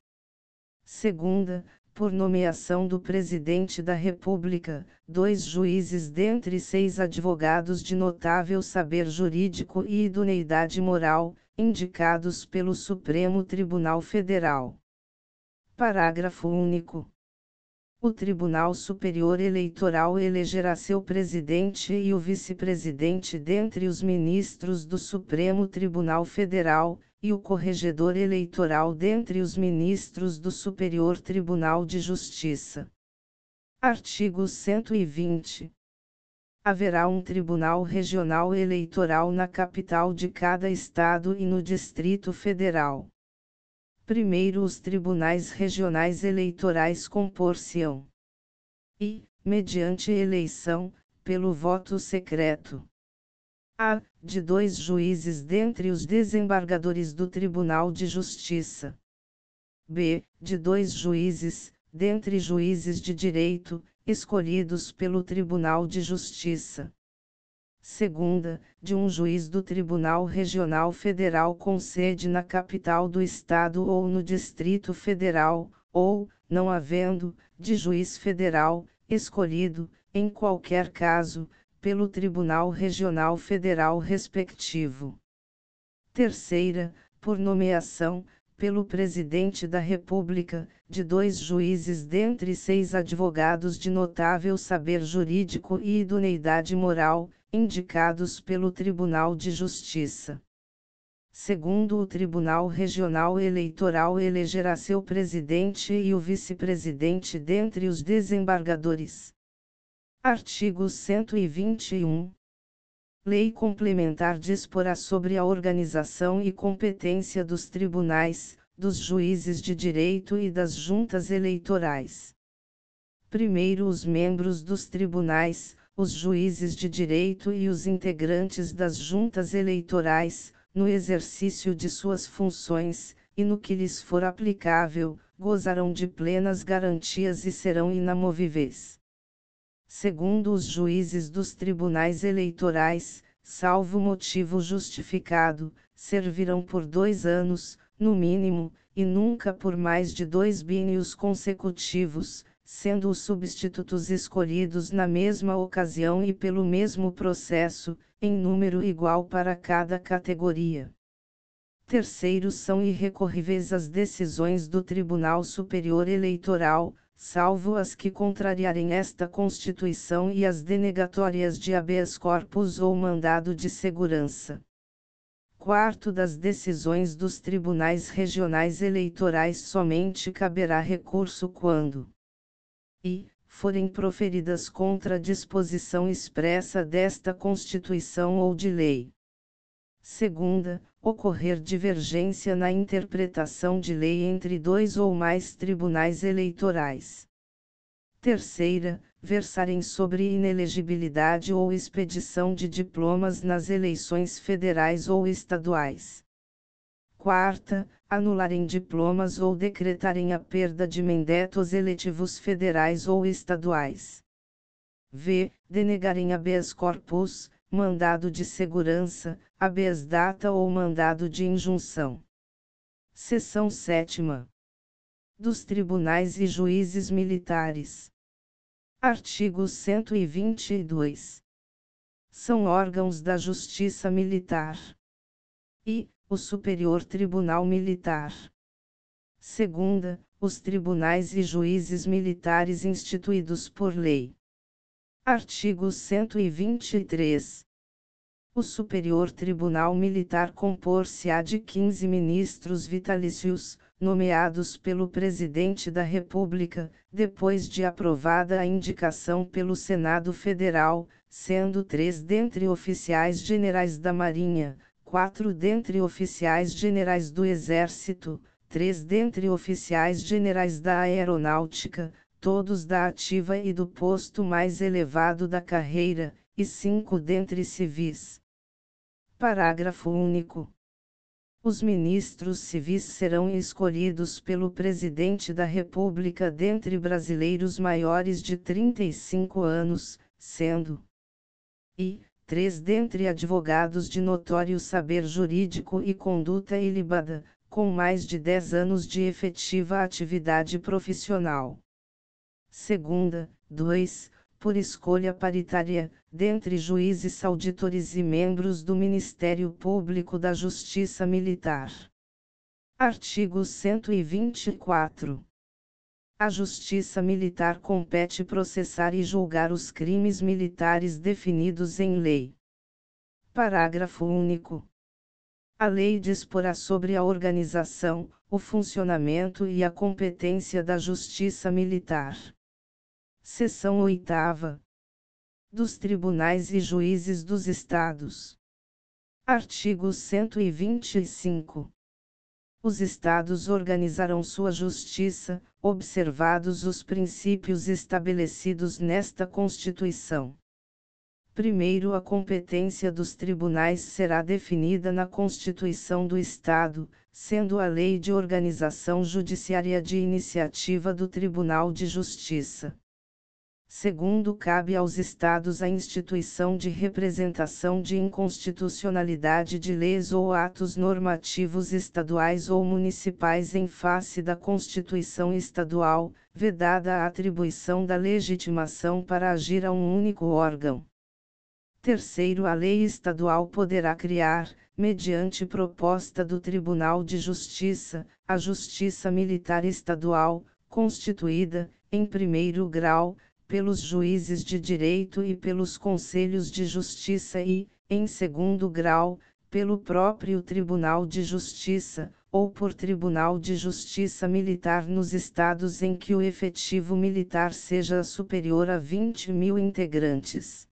Segunda, por nomeação do Presidente da República, dois juízes dentre seis advogados de notável saber jurídico e idoneidade moral, indicados pelo Supremo Tribunal Federal. Parágrafo único. O Tribunal Superior Eleitoral elegerá seu presidente e o vice-presidente dentre os ministros do Supremo Tribunal Federal, e o corregedor eleitoral dentre os ministros do Superior Tribunal de Justiça. Artigo 120 haverá um Tribunal Regional Eleitoral na capital de cada estado e no Distrito Federal. Primeiro, os tribunais regionais eleitorais compor-se-ão. E, mediante eleição, pelo voto secreto. A. De dois juízes dentre os desembargadores do Tribunal de Justiça. B. De dois juízes, dentre juízes de direito, escolhidos pelo Tribunal de Justiça. Segunda, de um juiz do Tribunal Regional Federal com sede na capital do Estado ou no Distrito Federal, ou, não havendo, de juiz federal, escolhido, em qualquer caso, pelo Tribunal Regional Federal respectivo. Terceira, por nomeação, pelo Presidente da República, de dois juízes dentre seis advogados de notável saber jurídico e idoneidade moral, indicados pelo Tribunal de Justiça. Segundo o Tribunal Regional Eleitoral elegerá seu presidente e o vice-presidente dentre os desembargadores. Artigo 121. Lei complementar disporá sobre a organização e competência dos tribunais, dos juízes de direito e das juntas eleitorais. Primeiro, os membros dos tribunais, os juízes de direito e os integrantes das juntas eleitorais, no exercício de suas funções, e no que lhes for aplicável, gozarão de plenas garantias e serão inamovíveis. Segundo os juízes dos tribunais eleitorais, salvo motivo justificado, servirão por dois anos, no mínimo, e nunca por mais de dois bínios consecutivos, sendo os substitutos escolhidos na mesma ocasião e pelo mesmo processo, em número igual para cada categoria. Terceiro são irrecorríveis as decisões do Tribunal Superior Eleitoral, salvo as que contrariarem esta Constituição e as denegatórias de habeas corpus ou mandado de segurança. Quarto das decisões dos tribunais regionais eleitorais somente caberá recurso quando e, forem proferidas contra a disposição expressa desta Constituição ou de lei. Segunda, ocorrer divergência na interpretação de lei entre dois ou mais tribunais eleitorais. Terceira, versarem sobre inelegibilidade ou expedição de diplomas nas eleições federais ou estaduais. Quarta, anularem diplomas ou decretarem a perda de mandatos eletivos federais ou estaduais. V. Denegarem habeas corpus, mandado de segurança, habeas data ou mandado de injunção. Seção 7. Dos Tribunais e Juízes Militares. Artigo 122. São órgãos da Justiça Militar. E, o Superior Tribunal Militar. Segunda, os tribunais e juízes militares instituídos por lei. Artigo 123. O Superior Tribunal Militar compor-se-á de 15 ministros vitalícios, nomeados pelo Presidente da República, depois de aprovada a indicação pelo Senado Federal, sendo três dentre oficiais generais da Marinha, quatro dentre oficiais generais do Exército, três dentre oficiais generais da Aeronáutica, todos da ativa e do posto mais elevado da carreira, e cinco dentre civis. Parágrafo único. Os ministros civis serão escolhidos pelo Presidente da República dentre brasileiros maiores de 35 anos, sendo e três dentre advogados de notório saber jurídico e conduta ilibada, com mais de 10 anos de efetiva atividade profissional. Segunda, 2. Por escolha paritária, dentre juízes auditores e membros do Ministério Público da Justiça Militar. Artigo 124. A Justiça Militar compete processar e julgar os crimes militares definidos em lei. Parágrafo único. A lei disporá sobre a organização, o funcionamento e a competência da Justiça Militar. Seção 8. Dos Tribunais e Juízes dos Estados. Artigo 125. Os Estados organizarão sua justiça, observados os princípios estabelecidos nesta Constituição. Primeiro, a competência dos tribunais será definida na Constituição do Estado, sendo a Lei de Organização Judiciária de iniciativa do Tribunal de Justiça. Segundo, cabe aos Estados a instituição de representação de inconstitucionalidade de leis ou atos normativos estaduais ou municipais em face da Constituição Estadual, vedada a atribuição da legitimação para agir a um único órgão. Terceiro, a lei estadual poderá criar, mediante proposta do Tribunal de Justiça, a Justiça Militar Estadual, constituída, em primeiro grau, pelos juízes de direito e pelos conselhos de justiça e, em segundo grau, pelo próprio Tribunal de Justiça, ou por Tribunal de Justiça Militar nos estados em que o efetivo militar seja superior a 20 mil integrantes.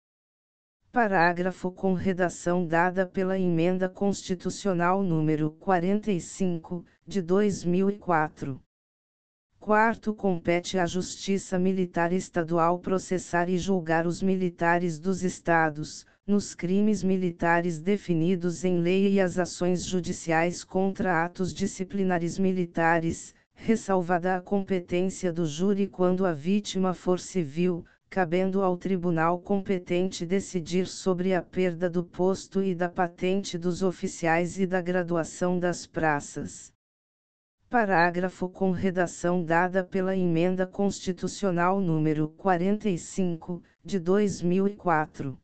Parágrafo com redação dada pela Emenda Constitucional número 45, de 2004. Quarto compete à Justiça Militar Estadual processar e julgar os militares dos Estados, nos crimes militares definidos em lei e as ações judiciais contra atos disciplinares militares, ressalvada a competência do júri quando a vítima for civil, cabendo ao tribunal competente decidir sobre a perda do posto e da patente dos oficiais e da graduação das praças. Parágrafo com redação dada pela Emenda Constitucional número 45, de 2004.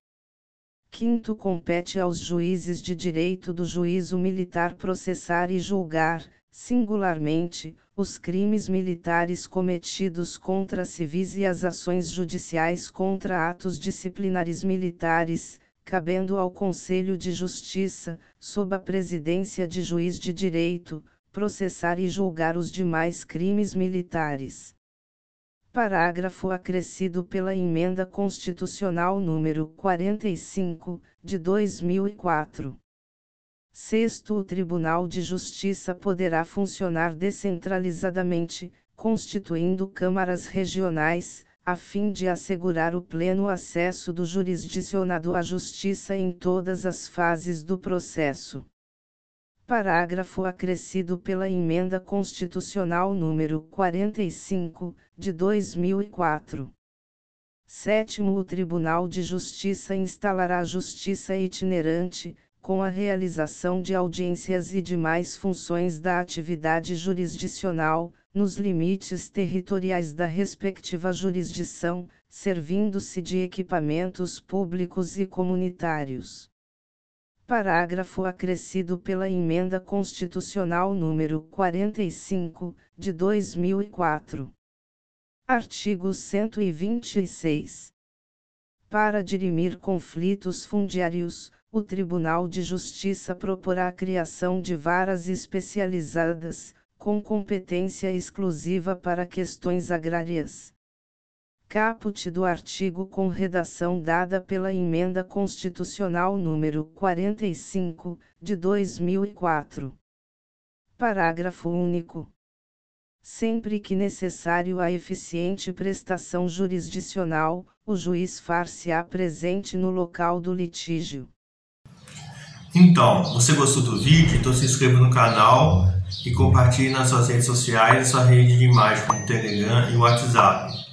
Quinto compete aos juízes de direito do juízo militar processar e julgar, singularmente, os crimes militares cometidos contra civis e as ações judiciais contra atos disciplinares militares, cabendo ao Conselho de Justiça, sob a presidência de juiz de direito, processar e julgar os demais crimes militares. Parágrafo acrescido pela Emenda Constitucional número 45, de 2004. Sexto, o Tribunal de Justiça poderá funcionar descentralizadamente, constituindo câmaras regionais, a fim de assegurar o pleno acesso do jurisdicionado à justiça em todas as fases do processo. Parágrafo acrescido pela Emenda Constitucional número 45, de 2004. Sétimo, o Tribunal de Justiça instalará justiça itinerante, com a realização de audiências e demais funções da atividade jurisdicional, nos limites territoriais da respectiva jurisdição, servindo-se de equipamentos públicos e comunitários. Parágrafo acrescido pela Emenda Constitucional número 45, de 2004. Artigo 126. Para dirimir conflitos fundiários, o Tribunal de Justiça proporá a criação de varas especializadas, com competência exclusiva para questões agrárias. Caput do artigo com redação dada pela Emenda Constitucional número 45, de 2004. Parágrafo único. Sempre que necessário a eficiente prestação jurisdicional, o juiz far-se-á presente no local do litígio. Então, você gostou do vídeo? Então se inscreva no canal e compartilhe nas suas redes sociais e sua rede de imagem como Telegram e WhatsApp.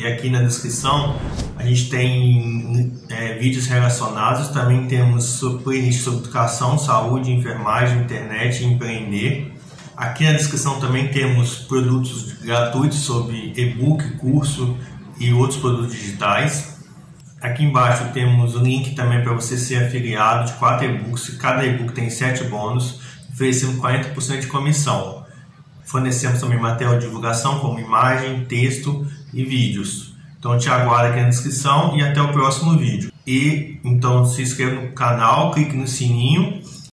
E aqui na descrição a gente tem é, vídeos relacionados, também temos playlist sobre educação, saúde, enfermagem, internet e empreender. Aqui na descrição também temos produtos gratuitos sobre e-book, curso e outros produtos digitais. Aqui embaixo temos o link também para você ser afiliado de quatro e-books. Cada e-book tem sete bônus, oferecendo 40% de comissão. Fornecemos também material de divulgação como imagem, texto e vídeos. Então te aguardo aqui na descrição e até o próximo vídeo. E então se inscreva no canal, clique no sininho